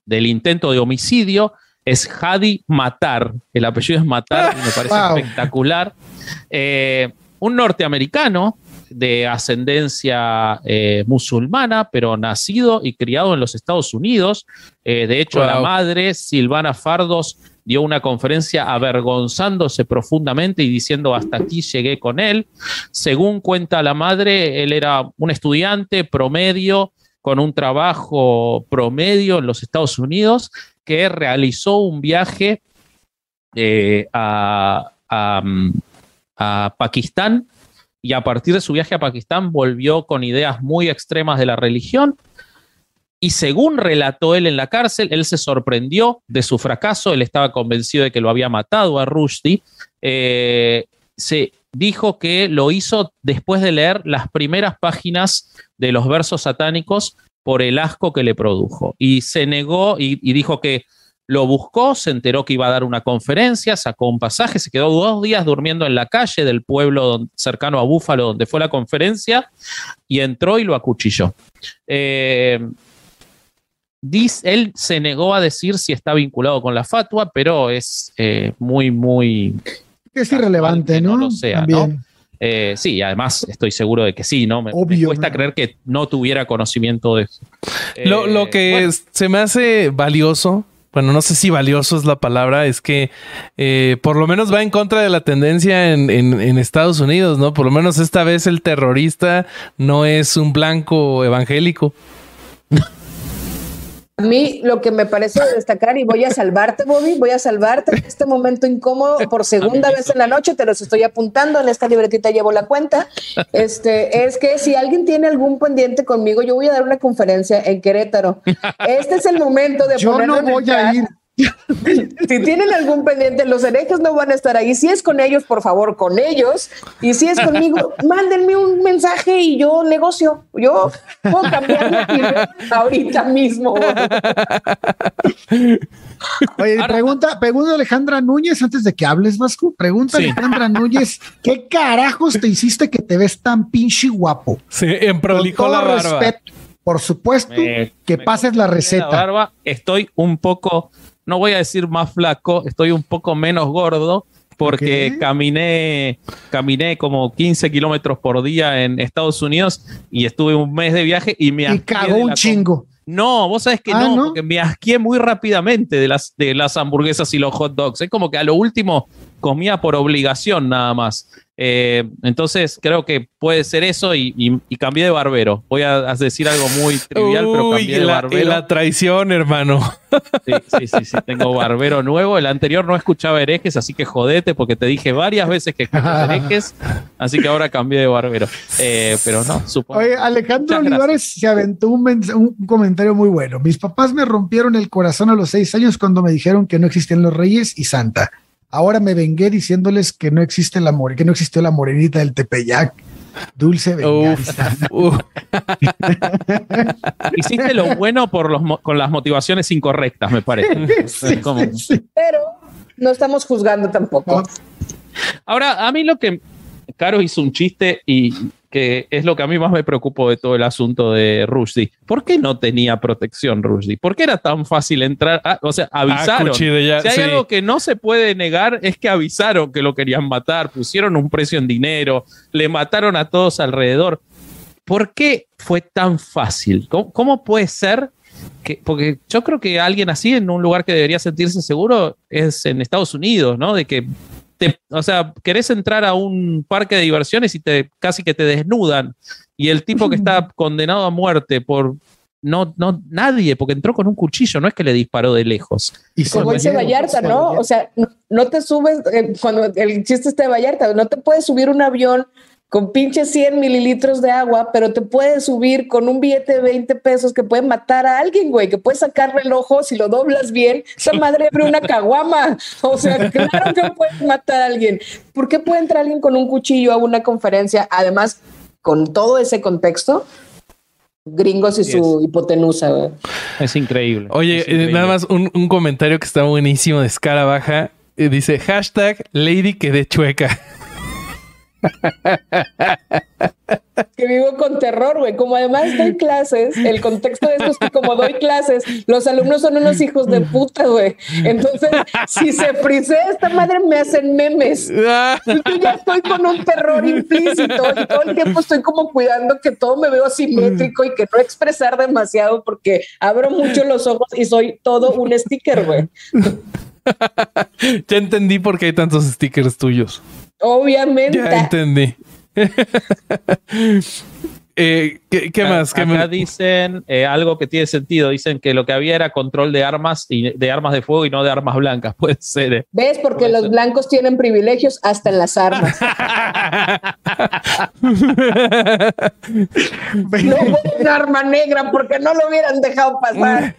del intento de homicidio es Hadi Matar. El apellido es Matar y me parece Wow. espectacular. Eh, un norteamericano de ascendencia eh, musulmana, pero nacido y criado en los Estados Unidos. Eh, de hecho, Wow. la madre, Silvana Fardos, dio una conferencia avergonzándose profundamente y diciendo hasta aquí llegué con él. Según cuenta la madre, él era un estudiante promedio con un trabajo promedio en los Estados Unidos que realizó un viaje eh, a, mm, a Pakistán y a partir de su viaje a Pakistán volvió con ideas muy extremas de la religión. Y según relató él en la cárcel, él se sorprendió de su fracaso, él estaba convencido de que lo había matado a Rushdie. Eh, se dijo que lo hizo después de leer las primeras páginas de los versos satánicos por el asco que le produjo. Y se negó y, y dijo que lo buscó, se enteró que iba a dar una conferencia, sacó un pasaje, se quedó dos días durmiendo en la calle del pueblo cercano a Búfalo, donde fue la conferencia, y entró y lo acuchilló. Eh, él se negó a decir si está vinculado con la fatua, pero es eh, muy, muy... Es irrelevante, ¿no? lo sea, eh, sí, además estoy seguro de que sí, ¿no? Me, cuesta creer que no tuviera conocimiento de eso. lo, que se me hace valioso bueno, no sé si valioso es la palabra, es que eh, por lo menos va en contra de la tendencia en, en, Estados Unidos, ¿no? Por lo menos esta vez el terrorista no es un blanco evangélico. A mí lo que me parece destacar, y voy a salvarte, Bobby, voy a salvarte en este momento incómodo por segunda vez en la noche, te los estoy apuntando, en esta libretita llevo la cuenta, este, es que si alguien tiene algún pendiente conmigo, yo voy a dar una conferencia en Querétaro. Este es el momento de... Yo no voy a ir. si tienen algún pendiente, los herejes no van a estar ahí. Si es con ellos, por favor, con ellos. Y si es conmigo, mándenme un mensaje y yo negocio. Yo puedo cambiar ahorita mismo. Oye, pregunta, pregunta Alejandra Núñez antes de que hables, Vasco. Pregunta Alejandra Núñez, ¿qué carajos te hiciste que te ves tan pinche guapo? Sí, en prolijo la barba. Respeto, por supuesto, que pases la receta. La barba, estoy un poco no voy a decir más flaco, estoy un poco menos gordo porque caminé, caminé como 15 kilómetros por día en Estados Unidos y estuve un mes de viaje y me... Y cagó un chingo. No, vos sabés que ah, no, porque me asqué muy rápidamente de las, de las hamburguesas y los hot dogs. Es como que a lo último comía por obligación nada más. Eh, entonces creo que puede ser eso y, cambié de barbero. Voy a, decir algo muy trivial, pero cambié de barbero. La traición, hermano. Sí, sí, sí, sí, tengo barbero nuevo. El anterior no escuchaba herejes, así que jodete porque te dije varias veces que escuchas herejes, así que ahora cambié de barbero. Eh, pero no, supongo. Oye, Alejandro Olivares se aventó un, un comentario muy bueno. Mis papás me rompieron el corazón a los seis años cuando me dijeron que no existían los reyes y Santa. Ahora me vengué diciéndoles que no existe la more, que no existió la morenita del Tepeyac. Dulce venganza. Hiciste lo bueno por los, con las motivaciones incorrectas, me parece. Pero no estamos juzgando tampoco. Ahora, a mí lo que Caro hizo un chiste y que es lo que a mí más me preocupó de todo el asunto de Rushdie. ¿Por qué no tenía protección Rushdie? ¿Por qué era tan fácil entrar? o sea, avisaron. si hay algo que no se puede negar es que avisaron que lo querían matar, pusieron un precio en dinero, le mataron a todos alrededor. ¿Por qué fue tan fácil? ¿Cómo, puede ser que, porque yo creo que alguien así en un lugar que debería sentirse seguro es en Estados Unidos, ¿no? De que o sea, querés entrar a un parque de diversiones y te casi que te desnudan. Y el tipo que está condenado a muerte por no, no, nadie, porque entró con un cuchillo, no es que le disparó de lejos. Y como dice Vallarta, ¿no? O sea, no, te subes, eh, cuando el chiste está de Vallarta, no te puedes subir un avión con pinche 100 mililitros de agua, pero te puedes subir con un billete de 20 pesos que puede matar a alguien, güey, que puedes sacarle el ojo si lo doblas bien. Esa madre abre una caguama. O sea, claro que puedes matar a alguien. ¿Por qué puede entrar alguien con un cuchillo a una conferencia? Además, con todo ese contexto, gringos y su hipotenusa. Güey. Es increíble. Oye, eh, nada más un, un, comentario que está buenísimo de escala baja. Eh, dice hashtag Lady que de chueca. Que vivo con terror, güey. Como además doy clases, el contexto de esto es que como doy clases, los alumnos son unos hijos de puta, güey. Entonces, si se frisea esta madre, me hacen memes. Yo ya estoy con un terror implícito y todo el tiempo estoy como cuidando que todo me veo simétrico y que no expresar demasiado porque abro mucho los ojos y soy todo un sticker, güey. ya entendí por qué hay tantos stickers tuyos. Obviamente. Ya entendí. Eh, ¿qué, qué más? ¿Qué Acá me- dicen eh, algo que tiene sentido. Dicen que lo que había era control de armas y de armas de fuego y no de armas blancas. Puede ser. eh. ¿Ves? Porque Puede los ser. blancos tienen privilegios hasta en las armas. No fue un arma negra porque no lo hubieran dejado pasar.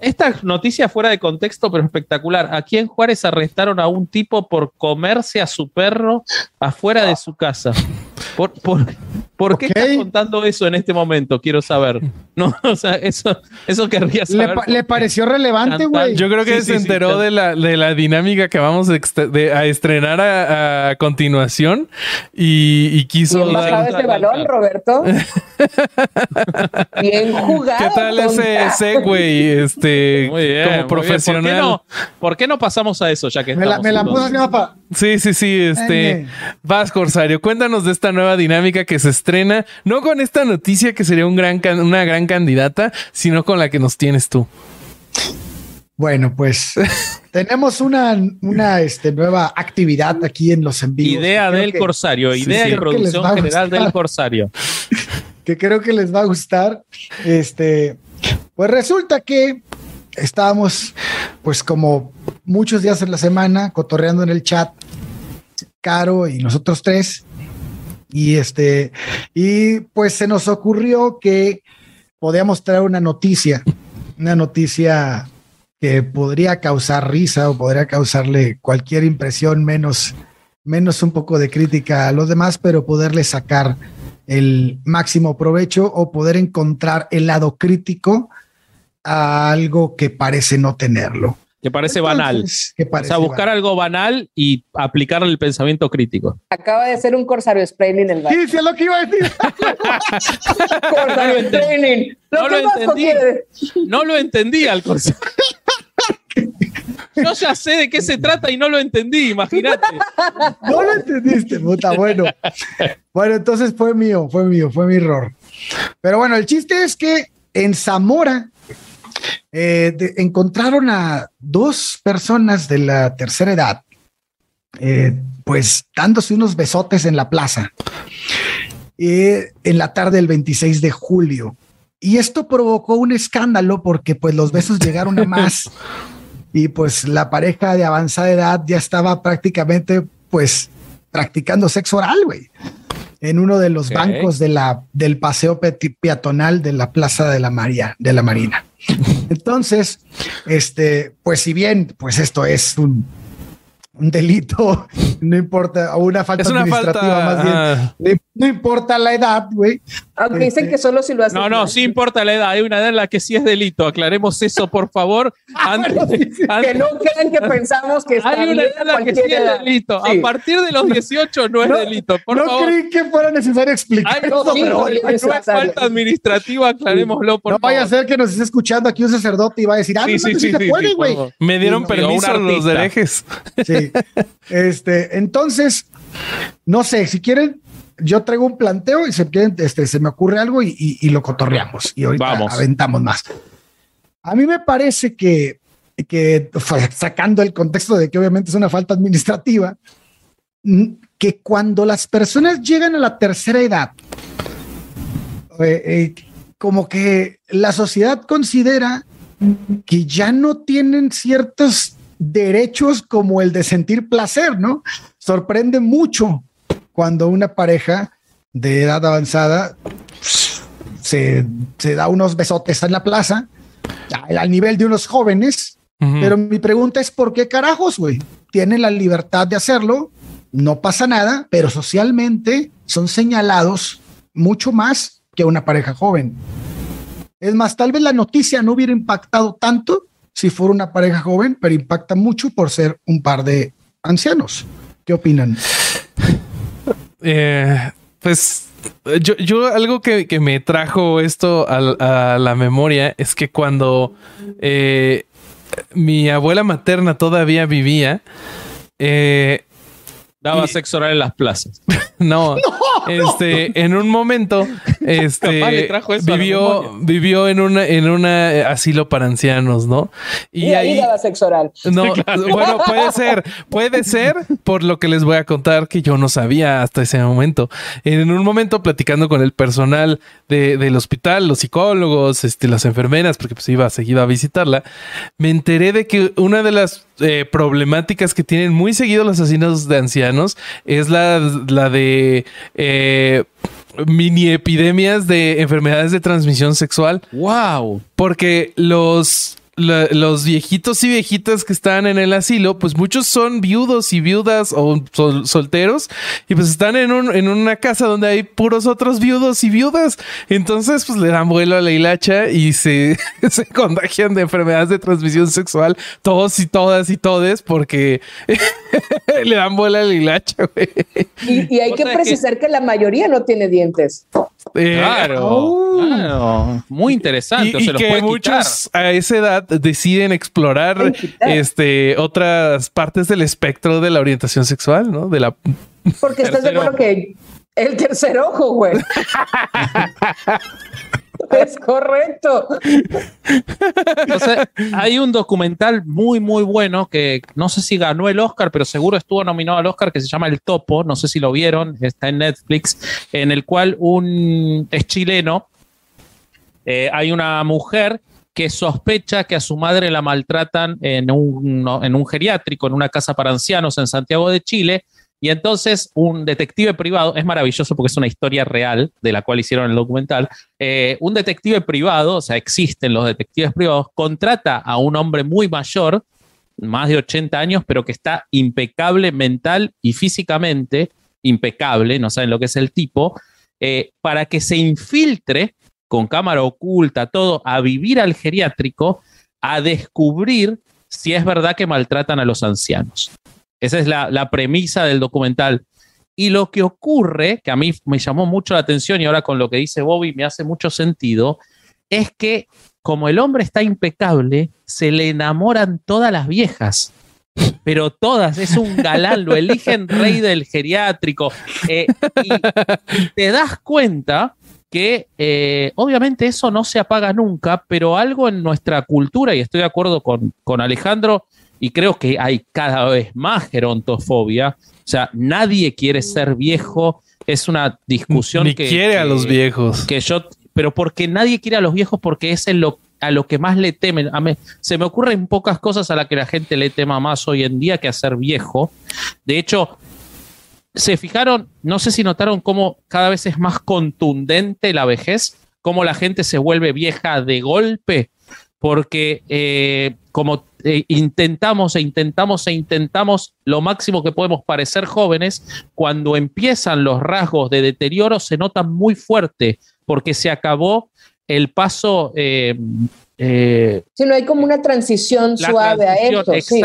Esta noticia fuera de contexto, pero espectacular. Aquí en Juárez arrestaron a un tipo por comerse a su perro afuera de su casa. ¿Por, por, por qué Ok. estás contando eso en este momento? Quiero saber. No, o sea, eso, eso querría Le, saber. pa- le pareció relevante, güey. Yo creo que Sí, se sí, enteró de, la, de la dinámica que vamos a, exte- de- a estrenar a, a continuación y, y quiso Bien bajado ese balón, Roberto. Bien jugado. ¿Qué tal ese segue este, Muy bien, muy como bien. profesional? ¿Por qué, no, por qué no pasamos a eso ya que me la, me la así, papá. Sí, sí, sí. Este, vas, Corsario, cuéntanos de esta nueva dinámica que se estrena, no con esta noticia que sería un gran can- una gran candidata, sino con la que nos tienes tú. Bueno, pues tenemos una, una este, nueva actividad aquí en los envíos. Idea del que- Corsario, idea sí. y producción general gustar. del Corsario. que creo que les va a gustar. Este, pues resulta que estábamos, pues como muchos días en la semana, cotorreando en el chat, Caro y nosotros tres. Y este, y pues se nos ocurrió que podíamos traer una noticia, una noticia que podría causar risa o podría causarle cualquier impresión menos, menos un poco de crítica a los demás, pero poderle sacar el máximo provecho o poder encontrar el lado crítico a algo que parece no tenerlo. Que parece banal. Que O parece sea, buscar banal. algo banal y aplicarle el pensamiento crítico. Acaba de ser un corsario spraying en el Sí, sí, es lo que iba a decir. Corsario spraying. Lo No lo entendí. No lo entendí al Corsario. Yo ya sé de qué se trata y no lo entendí, imagínate. No lo entendiste, puta. Bueno, bueno, entonces fue mío, fue mío, fue mi error. Pero bueno, el chiste es que en Zamora eh, de- encontraron a dos personas de la tercera edad, eh, pues dándose unos besotes en la plaza eh, en la tarde del 26 de julio. Y esto provocó un escándalo porque pues los besos llegaron a más y pues la pareja de avanzada edad ya estaba prácticamente pues practicando sexo oral, güey, en uno de los bancos de la, del paseo peatonal de la Plaza de la María, de la Marina. Entonces, este, pues si bien pues esto es un, un delito, no importa, o una falta una administrativa falta. más bien, no, importa la edad, güey. Aunque dicen Este- que solo si lo hacen. No, no, sí importa la edad. Hay una edad en la que sí es delito. Aclaremos eso, por favor. Antes, Que antes- no crean que pensamos que está hay una edad en la que sí es delito. Sí. A partir de los 18 no es No, delito. Por no favor. creí que fuera necesario explicar Ay, eso, no, sí, pero no es falta administrativa, aclarémoslo, por no vaya a favor. ser que nos esté escuchando aquí un sacerdote y va a decir, ah, Sí, no, sí, sí, sí se sí, puede, güey. favor. me dieron permiso los herejes. Sí. Este, entonces, no sé, si quieren, yo traigo un planteo y se este, se me ocurre algo y, y- y lo cotorreamos y ahorita Vamos. aventamos más. A mí me parece que, sacando el contexto de que obviamente es una falta administrativa, que cuando las personas llegan a la tercera edad, eh, eh, como que la sociedad considera que ya no tienen ciertos derechos como el de sentir placer, ¿no? Sorprende mucho cuando una pareja de edad avanzada se, se da unos besotes en la plaza al nivel de unos jóvenes, Ujú. pero mi pregunta es ¿por qué carajos, güey? Tienen la libertad de hacerlo, no pasa nada, pero socialmente son señalados mucho más que una pareja joven. Es más, tal vez la noticia no hubiera impactado tanto si fuera una pareja joven, pero impacta mucho por ser un par de ancianos. ¿Qué opinan? Eh, pues yo, yo algo que, que me trajo esto a, la memoria es que cuando eh, mi abuela materna todavía vivía, eh, Daba Y- sexo oral en las plazas. no, este, en un momento este, trajo eso vivió, vivió en una, en una eh, asilo para ancianos, ¿no? Y, ahí daba sexo oral. No, bueno, puede ser, puede ser por lo que les voy a contar que yo no sabía hasta ese momento. En un momento platicando con el personal de- del hospital, los psicólogos, este, las enfermeras, porque pues iba seguido a visitarla, me enteré de que una de las eh, problemáticas que tienen muy seguido los asesinos de ancianos es la, la de eh, mini epidemias de enfermedades de transmisión sexual. ¡Wow! Porque los, la- los viejitos y viejitas que están en el asilo, pues muchos son viudos y viudas o sol- solteros y pues están en, un, en una casa donde hay puros otros viudos y viudas. Entonces pues le dan vuelo a la hilacha y se, se contagian de enfermedades de transmisión sexual todos y todas y todes porque le dan vuelo a la hilacha, güey. Y, y hay que precisar que... la mayoría no tiene dientes. Eh, Claro, claro. Muy interesante. Y, o y se los que puede muchos a esa edad deciden explorar este otras partes del espectro de la orientación sexual, ¿no? De la Porque estás de acuerdo que el tercer ojo, güey. es correcto. Entonces, hay un documental muy, muy bueno que no sé si ganó el Oscar, pero seguro estuvo nominado al Oscar que se llama El Topo. No sé si lo vieron, está en Netflix, en el cual un es chileno. eh, hay una mujer que sospecha que a su madre la maltratan en un, en un geriátrico, en una casa para ancianos en Santiago de Chile. Y entonces un detective privado, es maravilloso porque es una historia real de la cual hicieron el documental, eh, un detective privado, o sea, existen los detectives privados, contrata a un hombre muy mayor, más de 80 años, pero que está impecable mental y físicamente, impecable, no saben lo que es el tipo, eh, para que se infiltre con cámara oculta, todo, a vivir al geriátrico, a descubrir si es verdad que maltratan a los ancianos. Esa es la, premisa del documental. Y lo que ocurre, que a mí me llamó mucho la atención y ahora con lo que dice Bobby me hace mucho sentido, es que como el hombre está impecable, se le enamoran todas las viejas. Pero todas, es un galán, lo eligen rey del geriátrico. eh, y, y te das cuenta que eh, obviamente eso no se apaga nunca, pero algo en nuestra cultura, y estoy de acuerdo con, con Alejandro, y creo que hay cada vez más gerontofobia, o sea, nadie quiere ser viejo, es una discusión ni que... quiere a los viejos. que yo, pero porque nadie quiere a los viejos porque es en lo, a lo que más le temen. A mí- se me ocurren pocas cosas a las que la gente le tema más hoy en día que a ser viejo. De hecho, se fijaron, no sé si notaron cómo cada vez es más contundente la vejez, cómo la gente se vuelve vieja de golpe, porque eh, como eh, intentamos e intentamos e intentamos lo máximo que podemos parecer jóvenes, cuando empiezan los rasgos de deterioro se notan muy fuerte, porque se acabó el paso... eh, eh, Si no hay como una transición suave transición, a esto. sí.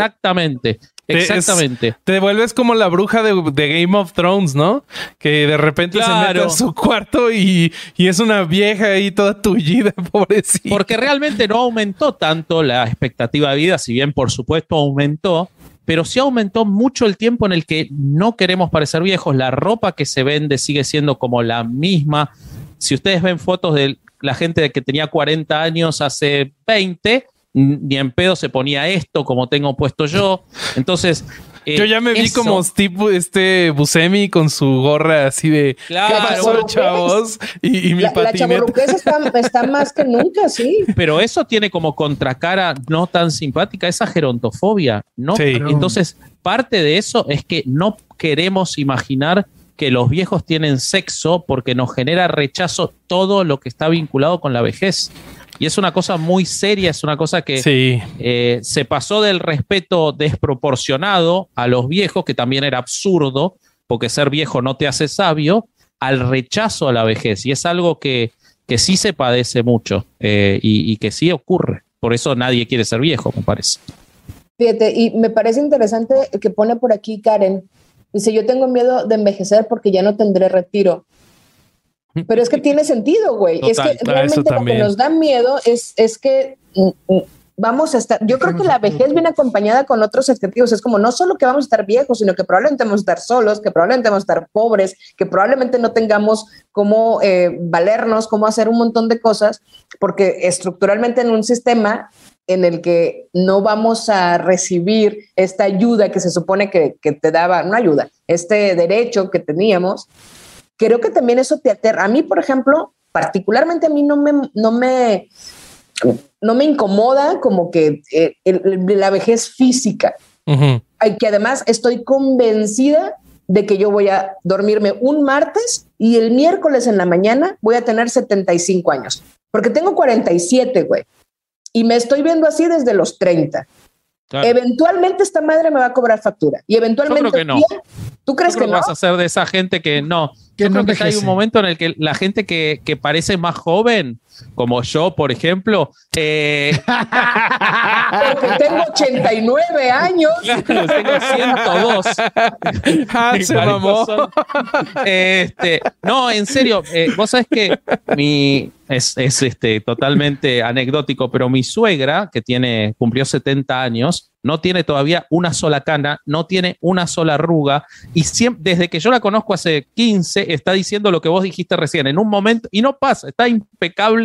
Exactamente, Te- es- exactamente. Te vuelves como la bruja de, de Game of Thrones, ¿no? Que de repente se mete a su cuarto y, y es una vieja ahí toda tullida, pobrecita. Porque realmente no aumentó tanto la expectativa de vida, si bien por supuesto aumentó, pero sí aumentó mucho el tiempo en el que no queremos parecer viejos. La ropa que se vende sigue siendo como la misma. Si ustedes ven fotos de la gente que tenía 40 años hace 20, ni en pedo se ponía esto como tengo puesto yo. Entonces... eh, Yo ya me vi eso- como Steve, este Buscemi con su gorra así de Claro, ¿Qué pasó, chavos? Y, y mi La, la patineta. chavorruquez está, está más que nunca, sí. Pero eso tiene como contracara no tan simpática esa gerontofobia, ¿no? Sí. Entonces, parte de eso es que no queremos imaginar que los viejos tienen sexo porque nos genera rechazo todo lo que está vinculado con la vejez. Y es una cosa muy seria, es una cosa que Sí. eh, se pasó del respeto desproporcionado a los viejos, que también era absurdo, porque ser viejo no te hace sabio, al rechazo a la vejez. Y es algo que, que sí se padece mucho eh, y, y que sí ocurre. Por eso nadie quiere ser viejo, me parece. Fíjate, y me parece interesante que pone por aquí Karen. Dice, yo tengo miedo de envejecer porque ya no tendré retiro. Pero es que tiene sentido, güey. Es Total, que ah, eso realmente lo que nos da miedo es, es que mm, mm, vamos a estar, yo creo que la vejez viene acompañada con otros adjetivos, es como no solo que vamos a estar viejos, sino que probablemente vamos a estar solos, que probablemente vamos a estar pobres, que probablemente no tengamos cómo eh, valernos, cómo hacer un montón de cosas, porque estructuralmente en un sistema en el que no vamos a recibir esta ayuda que se supone que, que te daba, no ayuda, este derecho que teníamos, creo que también eso te aterra. A mí, por ejemplo, particularmente a mí no me, no me, no me incomoda como que eh, la vejez física. y que además estoy convencida de que yo voy a dormirme un martes y el miércoles en la mañana voy a tener 75 años. Porque tengo 47, güey. Y me estoy viendo así desde los 30. Eventualmente esta madre me va a cobrar factura. Y eventualmente. No. ¿Tú crees que, no? vas a ser de esa gente que no? yo creo que hay un momento en el que la gente que, que parece más joven como yo, por ejemplo. Eh, Porque tengo 89 años. tengo 102. Ah, se mamó. Este, no, en serio, eh, vos sabés que mi, es, es, este, totalmente anecdótico, pero mi suegra, que tiene, cumplió 70 años, no tiene todavía una sola cana, no tiene una sola arruga, y siempre, desde que yo la conozco hace 15, está diciendo lo que vos dijiste recién, en un momento, y no pasa, está impecable,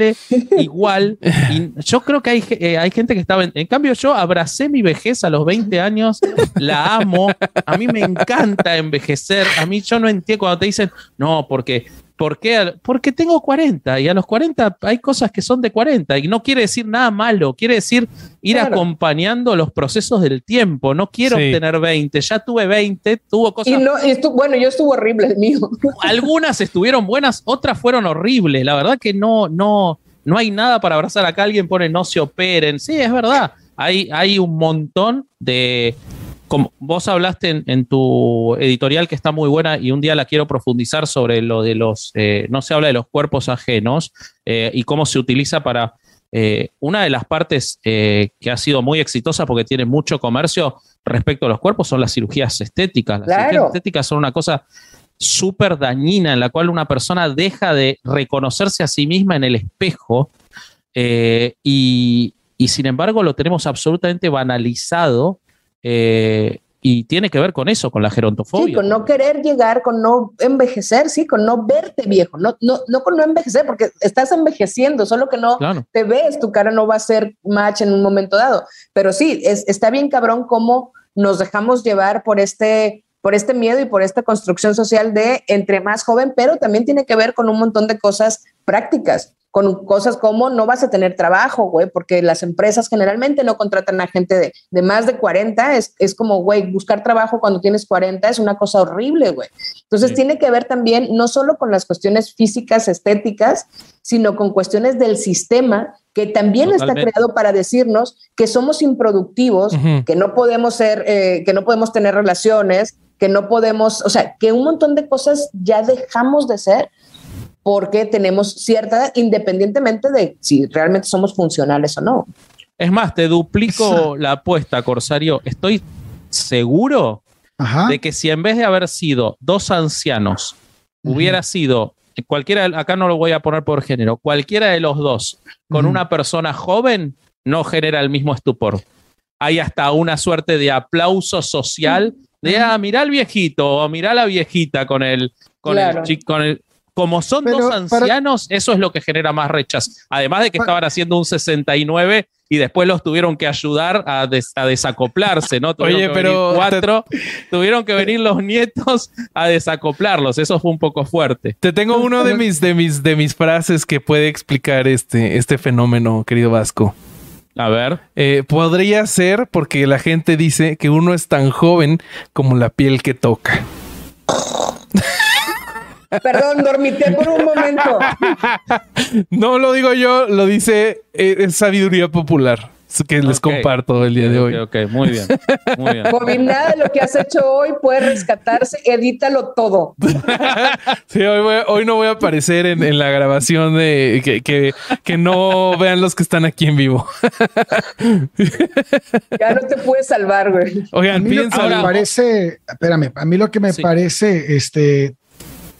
igual, y yo creo que hay, eh, hay gente que estaba, en, en, cambio yo abracé mi vejez a los 20 años, la amo, a mí me encanta envejecer, a mí yo no entiendo cuando te dicen, no, porque ¿Por qué? Porque tengo 40 y a los 40 hay cosas que son de 40 y no quiere decir nada malo, quiere decir ir claro. acompañando los procesos del tiempo. No quiero sí. tener 20, ya tuve 20, tuvo cosas. Y no, estu bueno, yo estuvo horrible el mío. Algunas estuvieron buenas, otras fueron horribles. La verdad que no, no, no hay nada para abrazar acá. Alguien pone no se operen. Sí, es verdad. Hay, hay un montón de, como vos hablaste en, en, tu editorial que está muy buena y un día la quiero profundizar sobre lo de los, eh, no se habla de los cuerpos ajenos eh, y cómo se utiliza para, eh, una de las partes que ha sido muy exitosa porque tiene mucho comercio respecto a los cuerpos son las cirugías estéticas. Las claro. cirugías estéticas son una cosa súper dañina en la cual una persona deja de reconocerse a sí misma en el espejo y, y sin embargo lo tenemos absolutamente banalizado eh, y tiene que ver con eso, con la gerontofobia. Sí, con no querer llegar, con no envejecer, sí, con no verte viejo, no, no, no con no envejecer, porque estás envejeciendo, solo que no claro. te ves, tu cara no va a ser match en un momento dado. Pero sí, es, está bien cabrón cómo nos dejamos llevar por este, por este miedo y por esta construcción social de entre más joven, pero también tiene que ver con un montón de cosas prácticas con cosas como no vas a tener trabajo, güey, porque las empresas generalmente no contratan a gente de, de más de 40, es, es como, güey, buscar trabajo cuando tienes 40 es una cosa horrible, güey. Entonces sí. tiene que ver también no solo con las cuestiones físicas, estéticas, sino con cuestiones del sistema que también Totalmente. está creado para decirnos que somos improductivos, uh -huh. que no podemos ser, eh, que no podemos tener relaciones, que no podemos, o sea, que un montón de cosas ya dejamos de ser porque tenemos cierta edad, independientemente de si realmente somos funcionales o no. Es más, te duplico la apuesta, Corsario. Estoy seguro Ajá. de que si en vez de haber sido dos ancianos, uh -huh. hubiera sido cualquiera, acá no lo voy a poner por género, cualquiera de los dos con uh -huh. una persona joven, no genera el mismo estupor. Hay hasta una suerte de aplauso social de, ah, mirá al viejito o mirá a la viejita con el, con claro. el, con el como son Pero dos ancianos, para... eso es lo que genera más rechazo. Además de que para... estaban haciendo un 69 y después los tuvieron que ayudar a, des a desacoplarse, ¿no? Tuvieron Oye, pero cuatro, te... tuvieron que venir los nietos a desacoplarlos. Eso fue un poco fuerte. Te tengo uno de mis, de mis, de mis frases que puede explicar este, este fenómeno, querido Vasco. A ver. Eh, podría ser porque la gente dice que uno es tan joven como la piel que toca. Perdón, dormité por un momento. no lo digo yo, lo dice eh, sabiduría popular que les okay. comparto el día de hoy. Ok, muy bien. Muy bien. Bobby, nada de lo que has hecho hoy puede rescatarse, edítalo todo. sí, hoy, voy, hoy, no voy a aparecer en, en la grabación de que, que, que, no vean los que están aquí en vivo. ya no te puedes salvar, güey. Oigan, a mí piensa, lo que me parece, espérame, a mí lo que me sí. parece este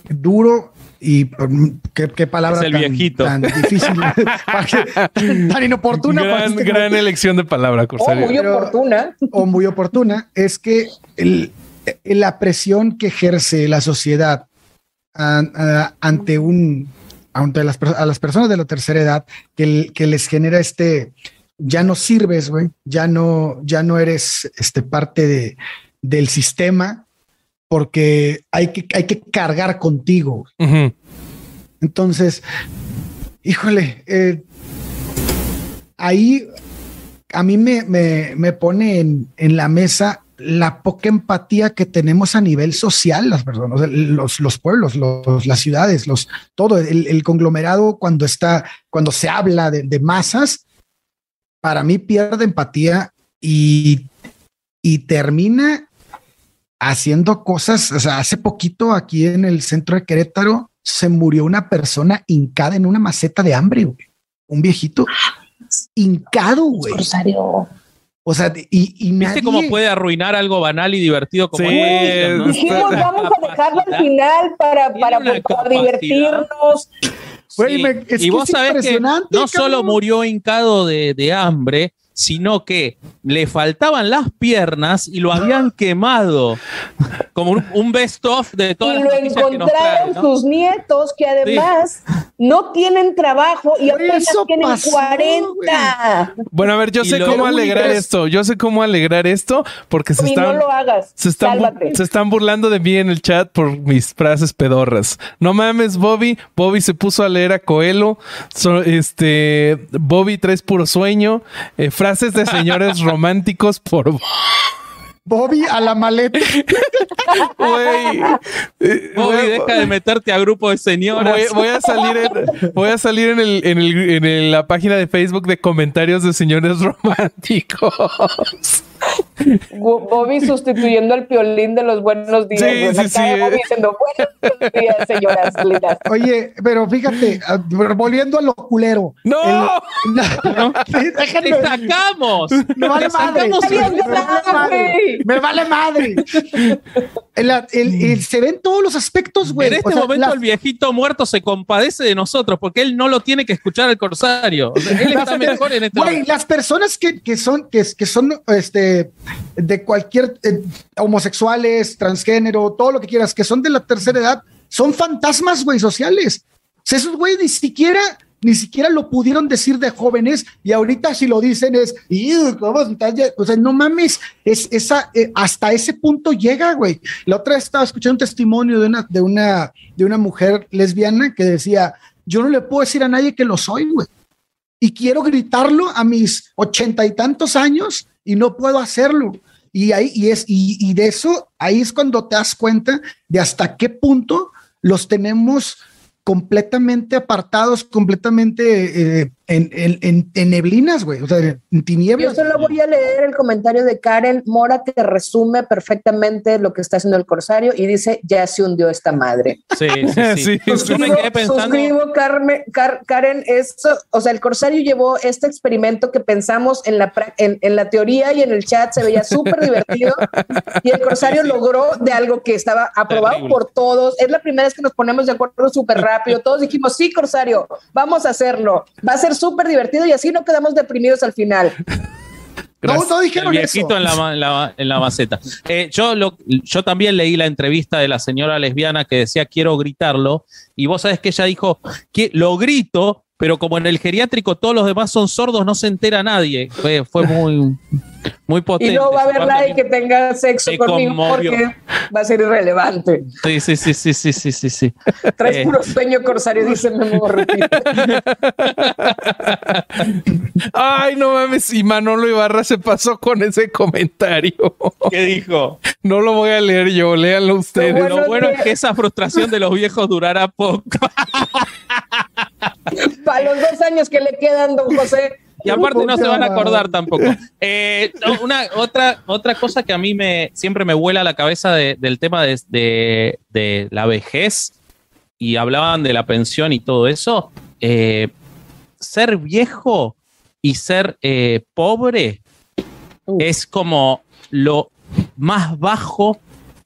duro y mm, qué, qué palabra Es el tan, viejito. tan difícil, tan inoportuna para Gran, este gran elección de palabra, Corsario. muy Pero- oportuna. o muy oportuna, es que el- la presión que ejerce la sociedad a- a- ante un ante las, a las personas de la tercera edad que, el- que les genera este ya no sirves, güey, ya no ya no eres este parte de, del sistema porque hay que hay que cargar contigo. Entonces, híjole, eh, ahí a mí me, me, me pone en, en la mesa la poca empatía que tenemos a nivel social, las personas, los, los pueblos, los, las ciudades, los, todo el, el conglomerado cuando está, cuando se habla de, de masas, para mí pierde empatía y, y termina haciendo cosas. O sea, hace poquito aquí en el centro de Querétaro se murió una persona hincada en una maceta de hambre, güey. Un viejito hincado, güey. O sea, y, y ¿Viste nadie- cómo puede arruinar algo banal y divertido como Sí, podcast, no? Dijimos, vamos a dejarlo al final para, para, para divertirnos. Güey, Sí. me- es y que vos es sabés que no solo cabrón. murió hincado de, de hambre, sino que le faltaban las piernas y lo habían quemado. Como un, un best of de todas y las lo noticias que nos encontraron trae, ¿no? sus nietos que además no tienen trabajo y apenas tienen pasó, 40. Bueno, a ver, yo Y sé cómo alegrar es- esto. Yo sé cómo alegrar esto porque se Y no están, lo hagas. se están, se están burlando de mí en el chat por mis frases pedorras. No mames, Bobby. Bobby se puso a leer a Coelho. So- este, Bobby traes puro sueño. Eh, frases de señores románticos por Bobby a la maleta. güey. Eh, Bobby, voy- deja de meterte a grupo de señoras. Voy, voy a salir en, voy a salir en, el, en, el- en la página de Facebook de comentarios de señores románticos. Bo- Bobby sustituyendo al piolín de los buenos días. Sí, sí, Acá sí, Bobby diciendo buenos días, señoras lindas. Oye, pero fíjate, ah, volviendo a lo culero. ¡No! El- no, sí, déjenme- ¡Te sacamos! Me vale madre. Me vale madre. güey. Me vale madre. El- el- el- se ven todos los aspectos, güey. En este O sea, momento las- el viejito muerto se compadece de nosotros porque él no lo tiene que escuchar el corsario. O sea, él está mejor en este Güey, momento. las personas que, que son, que, que son este, de cualquier eh, homosexuales, transgénero, todo lo que quieras, que son de la tercera edad, son fantasmas, güey, sociales. O sea, esos güey ni siquiera, ni siquiera lo pudieron decir de jóvenes y ahorita si lo dicen es, "Iu, ¿cómo estás ya?". o sea, no mames, es esa, eh, hasta ese punto llega, güey. La otra vez estaba escuchando un testimonio de una, de una, de una mujer lesbiana que decía, yo no le puedo decir a nadie que lo soy, güey y quiero gritarlo a mis ochenta y tantos años y no puedo hacerlo. Y ahí y es y, y de eso ahí es cuando te das cuenta de hasta qué punto los tenemos completamente apartados, completamente eh, en, en, en- en neblinas, güey, o sea, en Yo tinieblas. solo voy a leer el comentario de Karen Mora que resume perfectamente lo que está haciendo el corsario y dice, ya se hundió esta madre. Sí, sí, sí. Sí, Yo sí. me quedé pensando. Suscribo, Carmen- Car- Karen, esto, o sea, el corsario llevó este experimento que pensamos en la, en, en la teoría y en el chat, se veía súper divertido, y el corsario logró de algo que estaba aprobado Terrible. por todos. Es la primera vez que nos ponemos de acuerdo súper rápido. Todos dijimos, sí, corsario, vamos a hacerlo. Va a ser súper divertido y así no quedamos deprimidos al final. No, no El dijeron viejito eso. en la, ma- en la- en la maceta. Eh, yo, lo, yo también leí la entrevista de la señora lesbiana que decía quiero gritarlo y vos sabés que ella dijo que lo grito, pero como en el geriátrico todos los demás son sordos, no se entera nadie. Fue, fue muy, muy potente. Y no va a haber nadie que tenga sexo conmigo conmovió. porque va a ser irrelevante. Sí, sí, sí, sí, sí, sí, sí, sí. Traes Eh. puro sueño corsario, dice Memo. Ay, no mames. Y Manolo Ibarra se pasó con ese comentario. ¿Qué dijo? No lo voy a leer yo, léanlo ustedes. bueno Lo bueno que- es que esa frustración de los viejos durará poco. Para los dos años que le quedan, don José. Y aparte no se van a acordar tampoco. Eh, una, otra, otra cosa que a mí me siempre me vuela a la cabeza de- del tema de, de- de la vejez y hablaban de la pensión y todo eso. eh, ser viejo y ser eh, pobre es como lo más bajo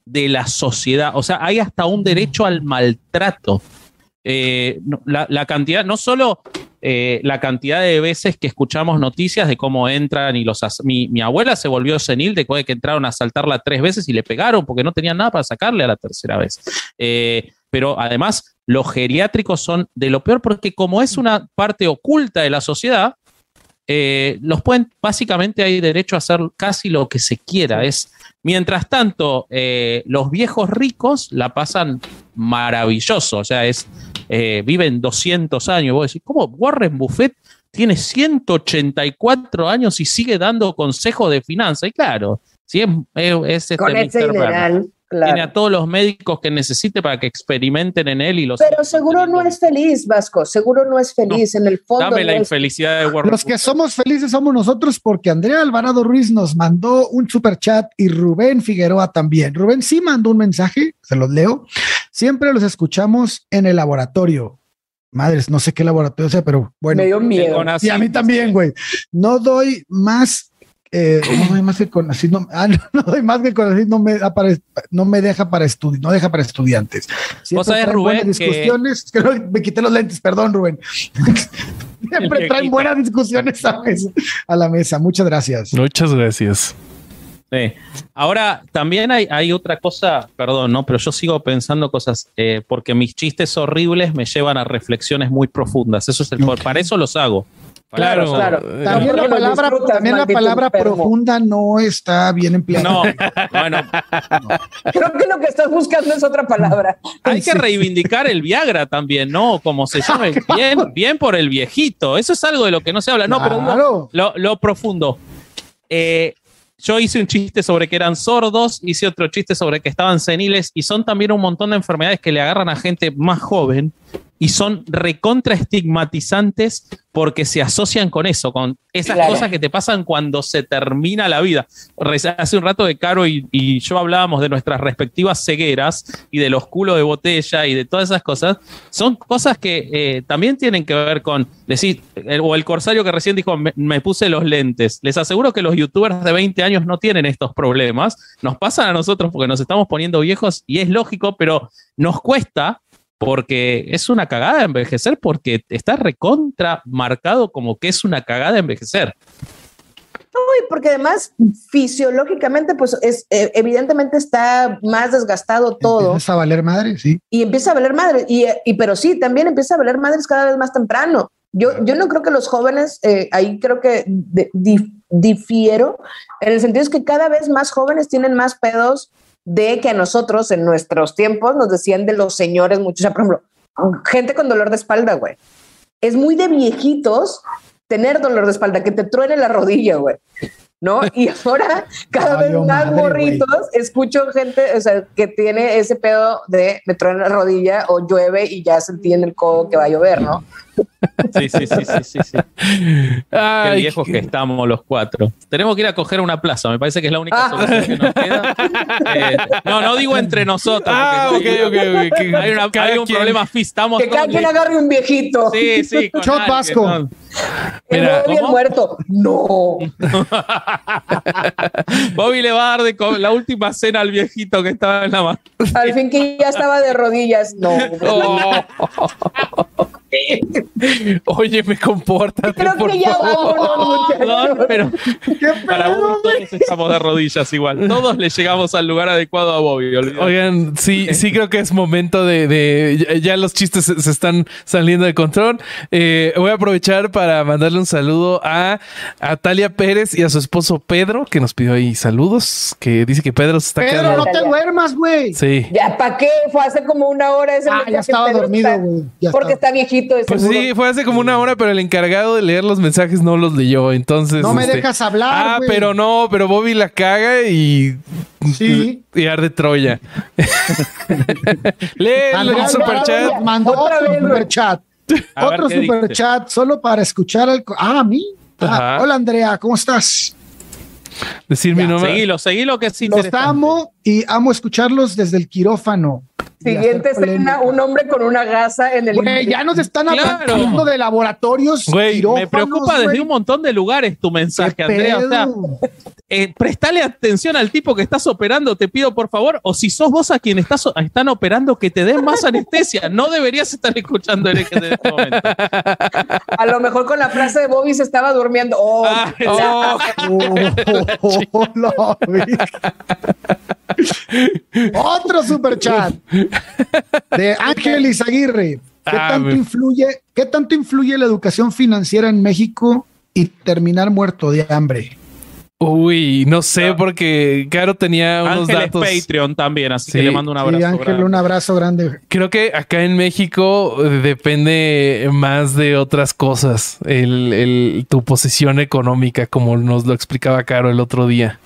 de la sociedad. O sea, hay hasta un derecho al maltrato. eh, la cantidad, no solo eh, la cantidad de veces que escuchamos noticias de cómo entran y los... Mi, mi abuela se volvió senil después de que entraron a asaltarla tres veces y le pegaron porque no tenían nada para sacarle a la tercera vez. Eh, pero además, los geriátricos son de lo peor porque como es una parte oculta de la sociedad, eh, los pueden, básicamente hay derecho a hacer casi lo que se quiera. Es, mientras tanto, eh, los viejos ricos la pasan maravilloso, o sea, es, eh, viven 200 años. Vos decís, ¿cómo Warren Buffett tiene 184 años y sigue dando consejos de finanzas? Y claro, sí, es, es- es este Con ese Tiene a todos los médicos que necesite para que experimenten en él y los. Pero seguro no es feliz, Vasco. Seguro no es feliz. En el fondo. Dame la no es- infelicidad de Warren Los que somos felices somos nosotros porque Andrea Alvarado Ruiz nos mandó un super chat y Rubén Figueroa también. Rubén sí mandó un mensaje, se los leo. Siempre los escuchamos en el laboratorio. Madres, no sé qué laboratorio sea, pero bueno. Me dio miedo. Y a mí también, güey. No doy más. Eh, no doy más que con así no, ah, no, no doy más que con así no me da para no me deja para estudiar no deja para estudiantes siempre sabes, traen Rubén, buenas que- discusiones es que no, me quité los lentes perdón Rubén siempre traen buenas discusiones a, mesa- a la mesa muchas gracias Muchas gracias. Sí. Ahora, también hay, hay otra cosa, perdón, ¿no? Pero yo sigo pensando cosas, eh, porque mis chistes horribles me llevan a reflexiones muy profundas. Eso es el, para eso los hago. Claro, eh, también la palabra también la profunda no está bien empleada No, bueno, Creo que lo que estás buscando es otra palabra. hay que reivindicar el Viagra también, ¿no? Como se llama, bien, bien por el viejito. Eso es algo de lo que no se habla. No, pero Claro. lo, lo profundo. Eh, yo hice un chiste sobre que eran sordos, hice otro chiste sobre que estaban seniles y son también un montón de enfermedades que le agarran a gente más joven y son recontra estigmatizantes porque se asocian con eso, con esas Claro. cosas que te pasan cuando se termina la vida. Hace un rato de Caro y, y yo hablábamos de nuestras respectivas cegueras y de los culos de botella y de todas esas cosas. Son cosas que eh, también tienen que ver con decir, el- o el corsario que recién dijo, me, me puse los lentes. Les aseguro que los youtubers de 20 años no tienen estos problemas. Nos pasan a nosotros porque nos estamos poniendo viejos y es lógico, pero nos cuesta porque es una cagada envejecer porque está recontra marcado como que es una cagada envejecer. Uy, porque además fisiológicamente, pues es eh, evidentemente está más desgastado todo Empiezas a valer madre sí y empieza a valer madre. Y, y pero sí, también empieza a valer madres cada vez más temprano. Yo, yo no creo que los jóvenes, eh, ahí creo que de- dif- difiero, en el sentido es que cada vez más jóvenes tienen más pedos de que a nosotros en nuestros tiempos nos decían de los señores muchos, por ejemplo, gente con dolor de espalda, güey. Es muy de viejitos tener dolor de espalda, que te truene la rodilla, güey. ¿No? Y ahora cada vez Valió más madre, morritos escucho gente, o sea, que tiene ese pedo de me truena la rodilla o llueve y ya sentí en el codo que va a llover, ¿no? Sí, sí, sí, sí, sí. sí. Qué viejos qué- que estamos los cuatro. Tenemos que ir a coger una plaza, me parece que es la única Ah. solución que nos queda. Eh, no, no digo entre nosotros. Ah, ok, ok, que Hay, una- hay un quien- problema físico. Estamos Que cada quien agarre un viejito. Sí, sí. Shot Vasco. ¿no? El Mira, nuevo bien muerto. No. Bobby le va a dar de co- la última cena al viejito que estaba en la mano. Al fin que ya estaba de rodillas. No. Oye, me comporta. Creo por que ya favor. Perdón, muchachos. pero para uno todos estamos de rodillas igual. Todos le llegamos al lugar adecuado a Bobby. Oigan, sí, sí creo que es momento de, de- ya, los chistes se, se están saliendo de control. Eh, voy a aprovechar para mandarle un saludo a, a Talia Pérez y a su esposo Pedro, que nos pidió ahí saludos, que dice que Pedro se está Pedro quedando. no te duermas güey Sí. Ya, ¿para qué? Fue hace como una hora ese Ah, ya estaba Pedro dormido, güey. Porque estaba. está viejito. De Pues seguro. sí, fue hace como una hora, pero el encargado de leer los mensajes no los leyó. Entonces. no me este, dejas hablar Ah, pero no, pero Bobby la caga y. Sí. Y arde Troya. Lee el superchat. Mandó otro superchat otro superchat solo para escuchar al ah a mí Ah, hola Andrea cómo estás Decir mi nombre. Seguilo, seguilo que es los interesante. amo y amo escucharlos desde el quirófano Siguiente escena, un hombre con una gasa en el Güey, ya nos están Claro. hablando de laboratorios. Güey, me preocupa desde un montón de lugares tu ¿Qué mensaje, Andrea. O sea, pedo? eh, prestale atención al tipo que estás operando, te pido por favor, o si sos vos a quien estás, están operando, que te den más anestesia. No deberías estar escuchando el en este momento. A lo mejor con la frase de Bobby se estaba durmiendo. Oh, Ah, Oh, Oh, oh. Otro super chat de Ángel Izaguirre. ¿Qué Ah, tanto influye, qué tanto influye la educación financiera en México y terminar muerto de hambre? Uy, no sé, porque Caro tenía unos Ángel es datos. Patreon también, así Sí. que le mando un Sí, abrazo. Ángel, grande. un abrazo grande. Creo que acá en México eh, depende más de otras cosas, el, el- tu posición económica, como nos lo explicaba Caro el otro día.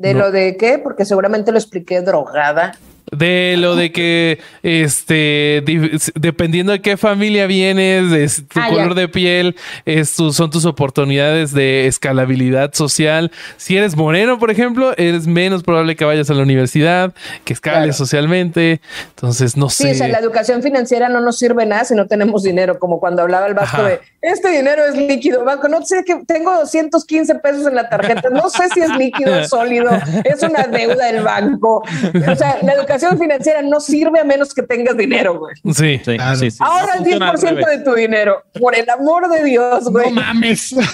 ¿De No. lo de qué? Porque seguramente lo expliqué drogada. De lo de que, este, di- dependiendo de qué familia vienes, de tu Ah, color ya. de piel, es tu- son tus oportunidades de escalabilidad social. Si eres moreno, por ejemplo, eres menos probable que vayas a la universidad, que escales Claro. socialmente. Entonces, no Sí, sé. o sea, la educación financiera no nos sirve nada si no tenemos dinero, como cuando hablaba el Vasco Ajá. de este dinero es líquido, Banco, no sé que tengo 215 pesos en la tarjeta, no sé si es líquido o sólido, es una deuda del banco. O sea, la educación financiera no sirve a menos que tengas dinero, güey. Sí. Sí, Claro. sí, sí. Ahora el funciona al 10% revés. de tu dinero, por el amor de Dios, güey. No mames.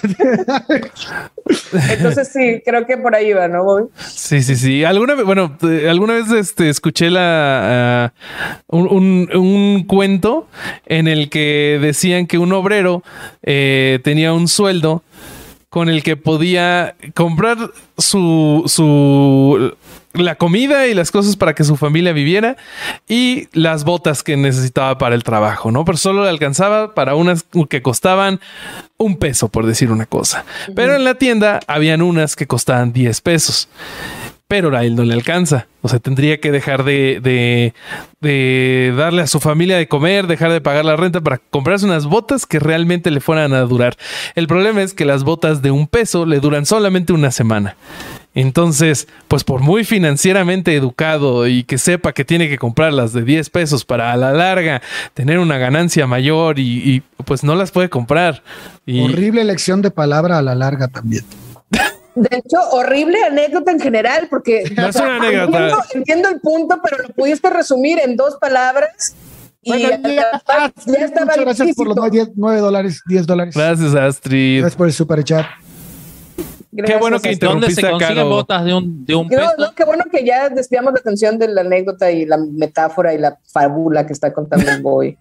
Entonces sí, creo que por ahí va, ¿no, Bobby? Sí, sí, sí. Alguna vez, bueno, eh, alguna vez este, escuché la, ah, un, un- un cuento en el que decían que un obrero eh, tenía un sueldo con el que podía comprar su, su la comida y las cosas para que su familia viviera y las botas que necesitaba para el trabajo, ¿no? Pero solo le alcanzaba para unas que costaban un peso, por decir una cosa. Pero en la tienda habían unas que costaban 10 pesos. Pero a él no le alcanza. O sea, tendría que dejar de, de, de darle a su familia de comer, dejar de pagar la renta para comprarse unas botas que realmente le fueran a durar. El problema es que las botas de un peso le duran solamente una semana. Entonces, pues por muy financieramente educado y que sepa que tiene que comprarlas de 10 pesos para a la larga tener una ganancia mayor y, pues no las puede comprar. Horrible elección de palabra a la larga también. De hecho, horrible anécdota en general, porque No es una anécdota. Entiendo, entiendo el punto, pero lo pudiste resumir en dos palabras. Y ya, ya estaba muchas gracias por los. 9 dólares, 10 dólares. Gracias, Astrid. Gracias por el super chat. Gracias, bueno que Astrid. ¿Dónde se Interrumpiste consiguen botas de un, de un No, peso? no, qué bueno que ya desviamos la atención de la anécdota y la metáfora y la fábula que está contando el boy.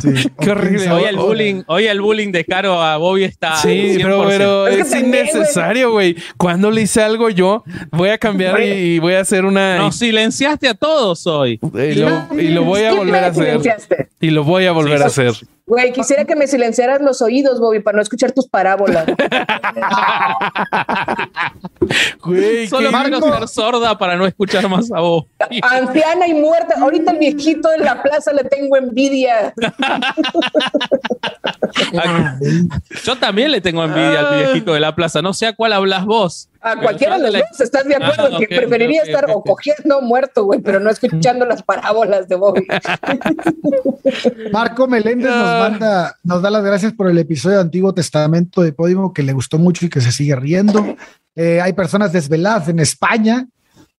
Sí, Qué horrible. Hoy el bullying, hoy el bullying de Caro a Bobby está. Sí, pero, 100%. pero Es que es, también, innecesario, güey. Cuando le hice algo yo, voy a cambiar y, y voy a hacer una... Nos silenciaste a todos hoy. y, lo, y lo voy a volver a hacer. silenciaste. Y lo voy a volver Sí, a hacer. Güey, quisiera que me silenciaras los oídos, Bobby, para no escuchar tus parábolas. Güey, Solo quiero ser sorda para no escuchar más a vos. Anciana y muerta. Ahorita el viejito en la plaza le tengo envidia. Yo también le tengo envidia al viejito de la plaza. No sé a cuál hablas vos. A Pero cualquiera de los dos, ¿estás de acuerdo? Ah, que ok, preferiría estar o cogiendo muerto, güey, pero no escuchando las parábolas de Bobby. Marco Meléndez nos Ah. manda, nos da las gracias por el episodio de Antiguo Testamento de Podimo que le gustó mucho y que se sigue riendo. Eh, hay personas desveladas en España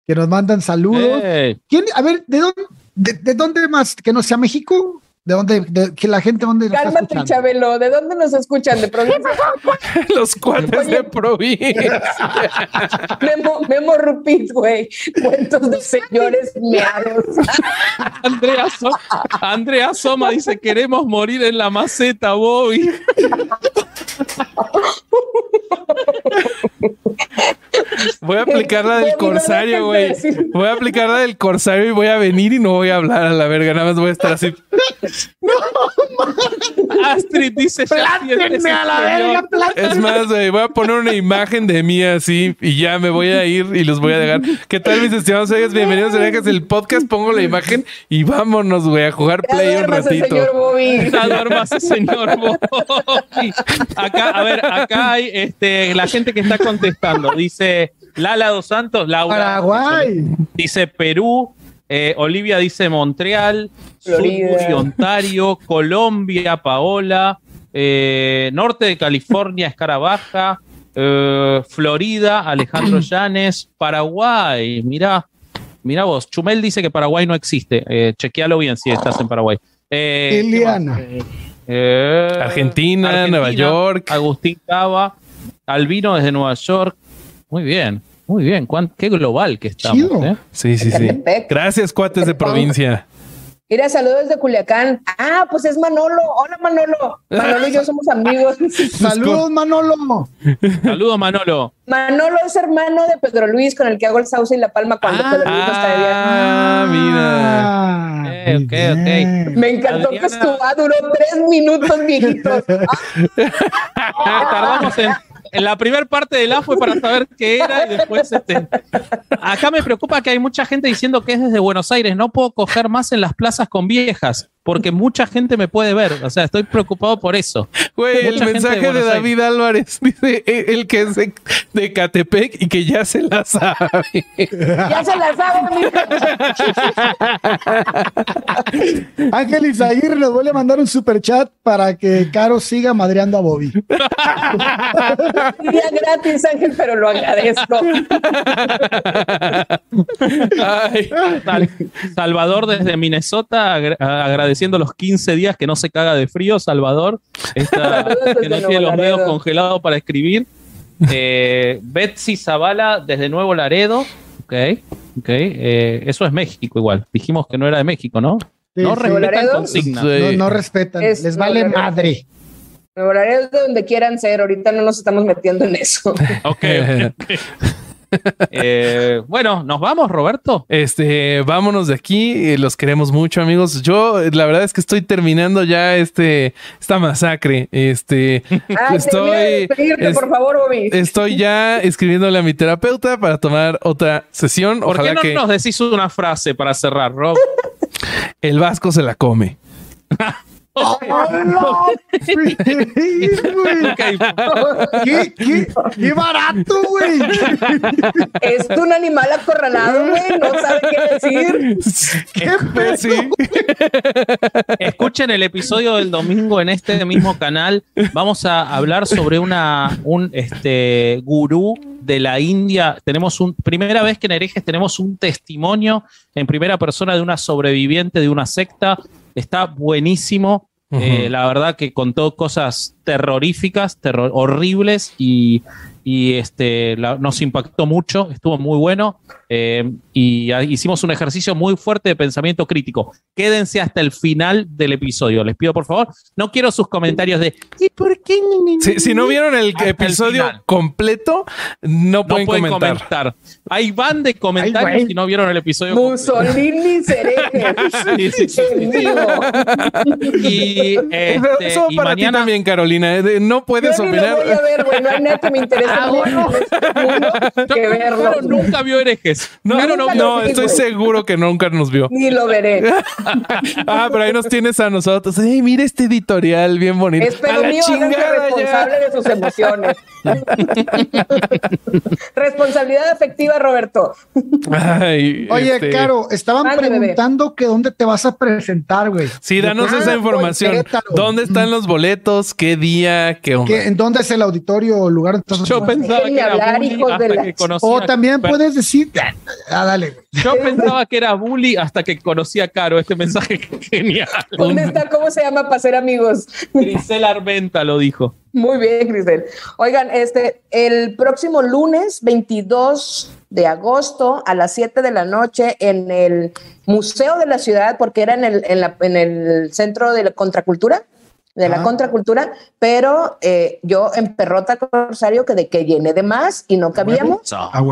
que nos mandan saludos. ¿Quién? A ver, ¿de dónde, de, de dónde más? ¿Que no sea México? ¿De dónde? De, que la gente dónde nos está Cálmate, escuchando? Chabelo. ¿De dónde nos escuchan? ¿De provincia? Los cuates de provincia. Memo, Memo Rupit, güey. Cuentos de señores meados. Andrea, So- Andrea Soma dice: Queremos morir en la maceta, Bobby. Voy a aplicar la del no corsario, güey. Voy a aplicar la del corsario y voy a venir y no voy a hablar a la verga. Nada más voy a estar así. Astrid dice: "Ya sientes ¡Plántenme a la verga! señor". plántenme! Es más, güey, voy a poner una imagen de mí así y ya me voy a ir y los voy a dejar. ¿Qué tal, mis estimados oigas? Bienvenidos a Orejas, el podcast. Pongo la imagen y vámonos, güey, a jugar play un ratito. señor Bobby. Señor Bobby. Acá, a ver, acá hay este, la gente que está contestando. Dice Lala dos Santos, Laura. Paraguay. Dice Perú, Eh, Olivia dice Montreal. Sudbury, Ontario, Colombia, Paola, eh, norte de California, Escarabaja, eh, Florida, Alejandro Llanes, Paraguay, mirá, mirá vos. Chumel dice que Paraguay no existe. Eh, chequealo bien si estás en Paraguay. Eh. Eh, Argentina, Nueva York. Agustín Cava, Albino desde Nueva York. Muy bien, muy bien. Cuán- qué global que estamos. Chido. ¿eh? Sí, sí, sí. Gracias, cuates de provincia. Mira, saludos de Culiacán. Ah, pues es Manolo. Hola, Manolo. Manolo y yo somos amigos. Saludos, Manolo. Saludos, Manolo. Manolo es hermano de Pedro Luis, con el que hago el sauce y la palma cuando Ah, Pedro Luis no está de viaje. Ah, mira. Ah, Ok, ok. Me encantó Adriana. que estuvo, ah, duró tres minutos, viejitos. Ah, tardamos en, en la primera parte del A fue para saber qué era y después este. Acá me preocupa que hay mucha gente diciendo que es desde Buenos Aires. No puedo coger más en las plazas con viejas porque mucha gente me puede ver. O sea, estoy preocupado por eso. Güey, el mensaje de David Álvarez dice eh, el que es de, de Catepec y que ya se la sabe. ya se la mija. Ángel Izaguirre nos vuelve a mandar un super chat para que Caro siga madreando a Bobby. Sería gratis, Ángel, pero lo agradezco. Ay, Salvador desde Minnesota, agra- agradeciendo los 15 días que no se caga de frío. Salvador, desde que no tiene los dedos congelados para escribir. Eh, Betsy Zavala desde Nuevo Laredo. Ok, ok. eh, eso es México igual. Dijimos que no era de México, ¿no? Sí, no sí. respetan Laredo? consigna. Sí. No, no respetan, Es les vale Nuevo Laredo. volaré de donde quieran ser. Ahorita no nos estamos metiendo en eso. Ok, ok, ok. Eh, bueno, ¿nos vamos, Roberto? Este, vámonos de aquí. eh, Los queremos mucho, amigos. Yo, eh, la verdad es que estoy terminando ya este, esta masacre. Este, Ah, estoy, es- por favor, Bobby. estoy ya escribiéndole a mi terapeuta para tomar otra sesión. ¿Por Ojalá qué no que nos decís una frase para cerrar, Rob? el Vasco se la come. ¡Hola! ¿Qué, qué, qué barato, güey. Es un animal acorralado, güey. No sabe qué decir. ¿Qué pedo? Escuchen el episodio del domingo en este mismo canal. Vamos a hablar sobre una un este gurú de la India. Tenemos un primera vez que en Herejes tenemos un testimonio en primera persona de una sobreviviente de una secta. Está buenísimo. Eh, la verdad que contó cosas terroríficas, terror- horribles y, y, este, la- nos impactó mucho, estuvo muy bueno eh, y hicimos un ejercicio muy fuerte de pensamiento crítico. Quédense hasta el final del episodio, les pido por favor. No quiero sus comentarios de ¿y por qué? Si, si no vieron el Hasta episodio completo, no No pueden, pueden comentar. comentar. Hay van de comentarios Ay, si no vieron el episodio. completo. Mussolini. Y, Eso, este, eso y para mañana ti también, Carolina. eh, de- No puedes Yo ni opinar. voy a ver, güey. No hay nada que me interese Ah, mundo que verlo. Nunca vio herejes. No, no, no, vi, estoy güey. seguro que nunca nos vio. Ni lo veré. Ah, pero ahí nos tienes a nosotros. Ey, mira este editorial bien bonito. Es a pero la mío, responsable ya. de sus emociones. Responsabilidad afectiva, Roberto. Ay, Oye, este, Caro, estaban bebé. preguntando que dónde te vas a presentar, güey. Sí, danos Ah, esa información. ¿Dónde están los boletos? ¿Qué día? ¿Qué onda? ¿Qué- ¿En dónde es el auditorio o lugar? estás Yo pensaba que era hablar, bully hijos de hasta la que conocí O también Pero puedes decir. Ah, dale. Yo pensaba que era bully hasta que conocí a Caro. Este mensaje genial. ¿Dónde está? ¿Cómo se llama para ser amigos? Grisel Armenta lo dijo. Muy bien, Grisel. Oigan, este, el próximo lunes 22 de agosto a las 7 de la noche en el Museo de la Ciudad, porque era en el, en la- en el Centro de la Contracultura, de la Ah. Contracultura, pero eh, yo en Perrota Corsario que de que llené de más y no cabíamos.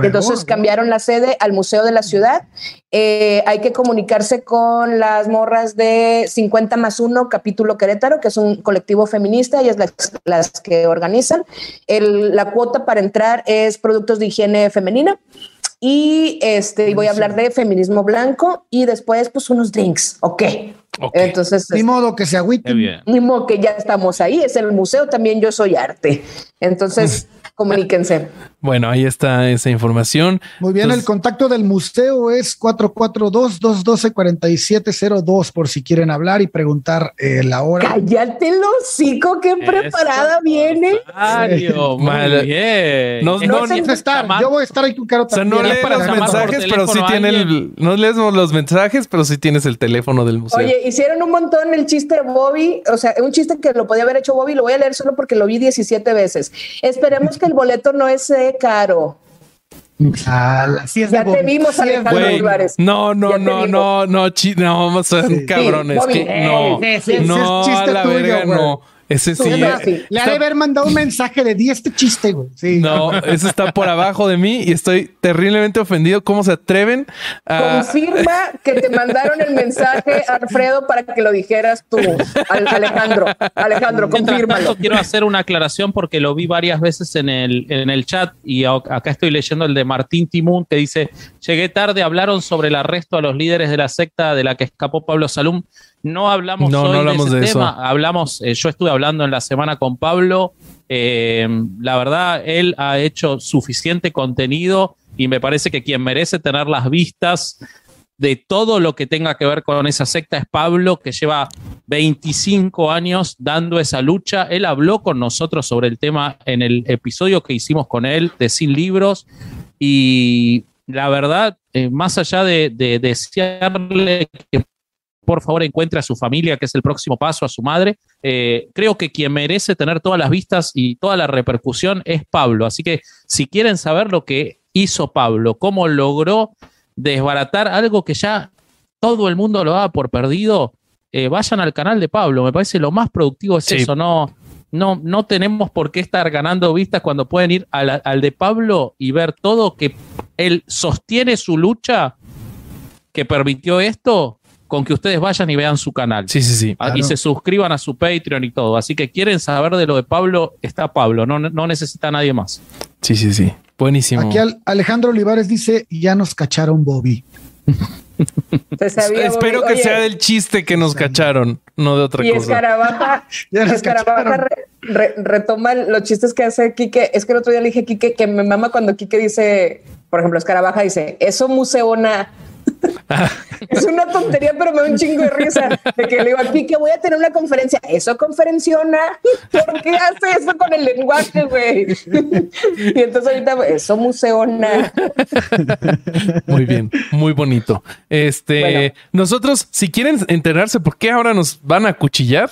Entonces cambiaron la sede al Museo de la Ciudad. Eh, hay que comunicarse con las morras de 50 más 1, capítulo Querétaro, que es un colectivo feminista, ellas las, las que organizan. El- la cuota para entrar es productos de higiene femenina. Y este, y voy a hablar de feminismo blanco y después, pues, unos drinks. Ok, Ok. Entonces, Ni modo que se bien. ni modo que ya estamos ahí, es el museo, también yo soy arte. Entonces, comuníquense. Bueno, ahí está esa información. Muy bien, Entonces- el contacto del museo es 442-212-4702 por si quieren hablar y preguntar eh, la hora. Cállate el hocico, qué preparada viene. Mario, muy Mal. bien. No- no- Vas a estar, yo voy a estar ahí con Caro O sea, no también. lees para los mensajes, pero sí tiene el, no lees los mensajes, pero sí tienes el teléfono del museo. Oye, hicieron un montón el chiste de Bobby, o sea, un chiste que lo podía haber hecho Bobby, lo voy a leer solo porque lo vi 17 veces. Esperemos que el boleto no es caro. Así es Ya de te vimos, Alejandro Bobby. Olivares. no, no, no, no, no, chi- no, son Sí. cabrones. Sí, que, Bobby, no, sí, no, es chiste a la tuyo, verga, güey. no. Ese sí. Eh. Le ha de haber mandado un mensaje de di este chiste, güey. Sí. No, eso está por abajo de mí y estoy terriblemente ofendido. ¿Cómo se atreven a... Confirma que te mandaron el mensaje, Alfredo, para que lo dijeras tú, Al- Alejandro. Alejandro, tanto, quiero hacer una aclaración porque lo vi varias veces en el, en el chat y acá estoy leyendo el de Martín Timún que dice, llegué tarde, hablaron sobre el arresto a los líderes de la secta de la que escapó Pablo Salum. No hablamos No, no hoy hablamos de ese de eso. tema, hablamos, eh, yo estuve hablando en la semana con Pablo, eh, la verdad, él ha hecho suficiente contenido y me parece que quien merece tener las vistas de todo lo que tenga que ver con esa secta es Pablo, que lleva 25 años dando esa lucha. Él habló con nosotros sobre el tema en el episodio que hicimos con él de Sin Libros y la verdad, eh, más allá de, de desearle que por favor encuentre a su familia, que es el próximo paso, a su madre, eh, creo que quien merece tener todas las vistas y toda la repercusión es Pablo. Así que si quieren saber lo que hizo Pablo, cómo logró desbaratar algo que ya todo el mundo lo daba por perdido, eh, vayan al canal de Pablo. Me parece lo más productivo es Sí. eso. No, no, no tenemos por qué estar ganando vistas cuando pueden ir a la- al de Pablo y ver todo que él sostiene su lucha que permitió esto con que ustedes vayan y vean su canal. Sí, sí, sí. Ah, Y se suscriban a su Patreon y todo. Así que quieren saber de lo de Pablo, está Pablo, no, no necesita a nadie más. Sí, sí, sí. Buenísimo. Aquí al- Alejandro Olivares dice, ya nos cacharon Bobby. Sabía, Espero Bobby. que Oye, sea del chiste que nos cacharon, no de otra Y cosa. Escarabaja, Ya nos Escarabaja cacharon. re- re- retoma los chistes que hace Quique. Es que el otro día le dije a Quique que me mama cuando Quique dice, por ejemplo, Escarabaja dice, eso museona. Es una tontería, pero me da un chingo de risa. De que le digo a Quique, voy a tener una conferencia. Eso conferenciona. ¿Por qué hace eso con el lenguaje, güey? y entonces ahorita, eso museona. Muy bien, muy bonito. Este, Bueno. nosotros, si quieren enterarse por qué ahora nos van a cuchillar,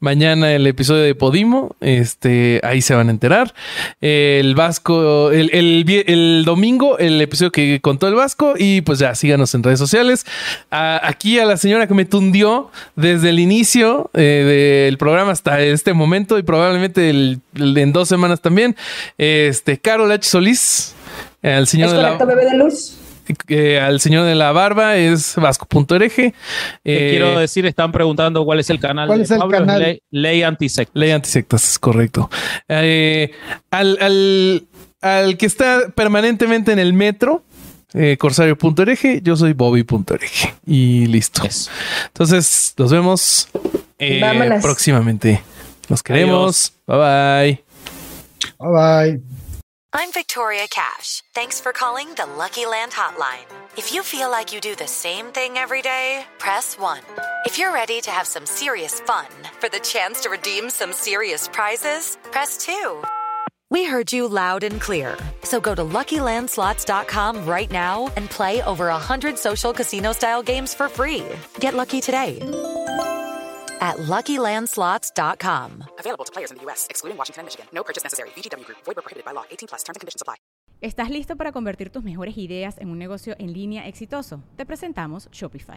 mañana el episodio de Podimo, este, ahí se van a enterar. El Vasco, el, el, el domingo, el episodio que contó el Vasco, y pues ya síganos en redes sociales. A- aquí a la señora que me tundió desde el inicio eh, del programa hasta este momento, y probablemente el- el- en dos semanas también. Este, Carol H. Solís. Al señor ¿Es de la- correcto, bebé de luz? eh, al señor de la barba es vasco.org. Te Eh, quiero decir, están preguntando cuál es el canal ¿Cuál de es el Pablo, canal? Ley, Ley Antisecta. Ley antisectas, es correcto. Eh, al, al, al que está permanentemente en el metro, eh, corsario.org, yo soy bobby.org. Y listo. Eso. Entonces, nos vemos eh, próximamente. Los queremos. Bye bye. Bye bye. I'm Victoria Cash. Thanks for calling the Lucky Land Hotline. If you feel like you do the same thing every day, press 1. If you're ready to have some serious fun for the chance to redeem some serious prizes, press 2. We heard you loud and clear. So go to LuckyLandSlots.com right now and play over 100 social casino-style games for free. Get lucky today at LuckyLandSlots.com. Available to players in the U.S., excluding Washington and Michigan. No purchase necessary. VGW Group. Void where prohibited by law. 18 plus. Terms and conditions apply. ¿Estás listo para convertir tus mejores ideas en un negocio en línea exitoso? Te presentamos Shopify.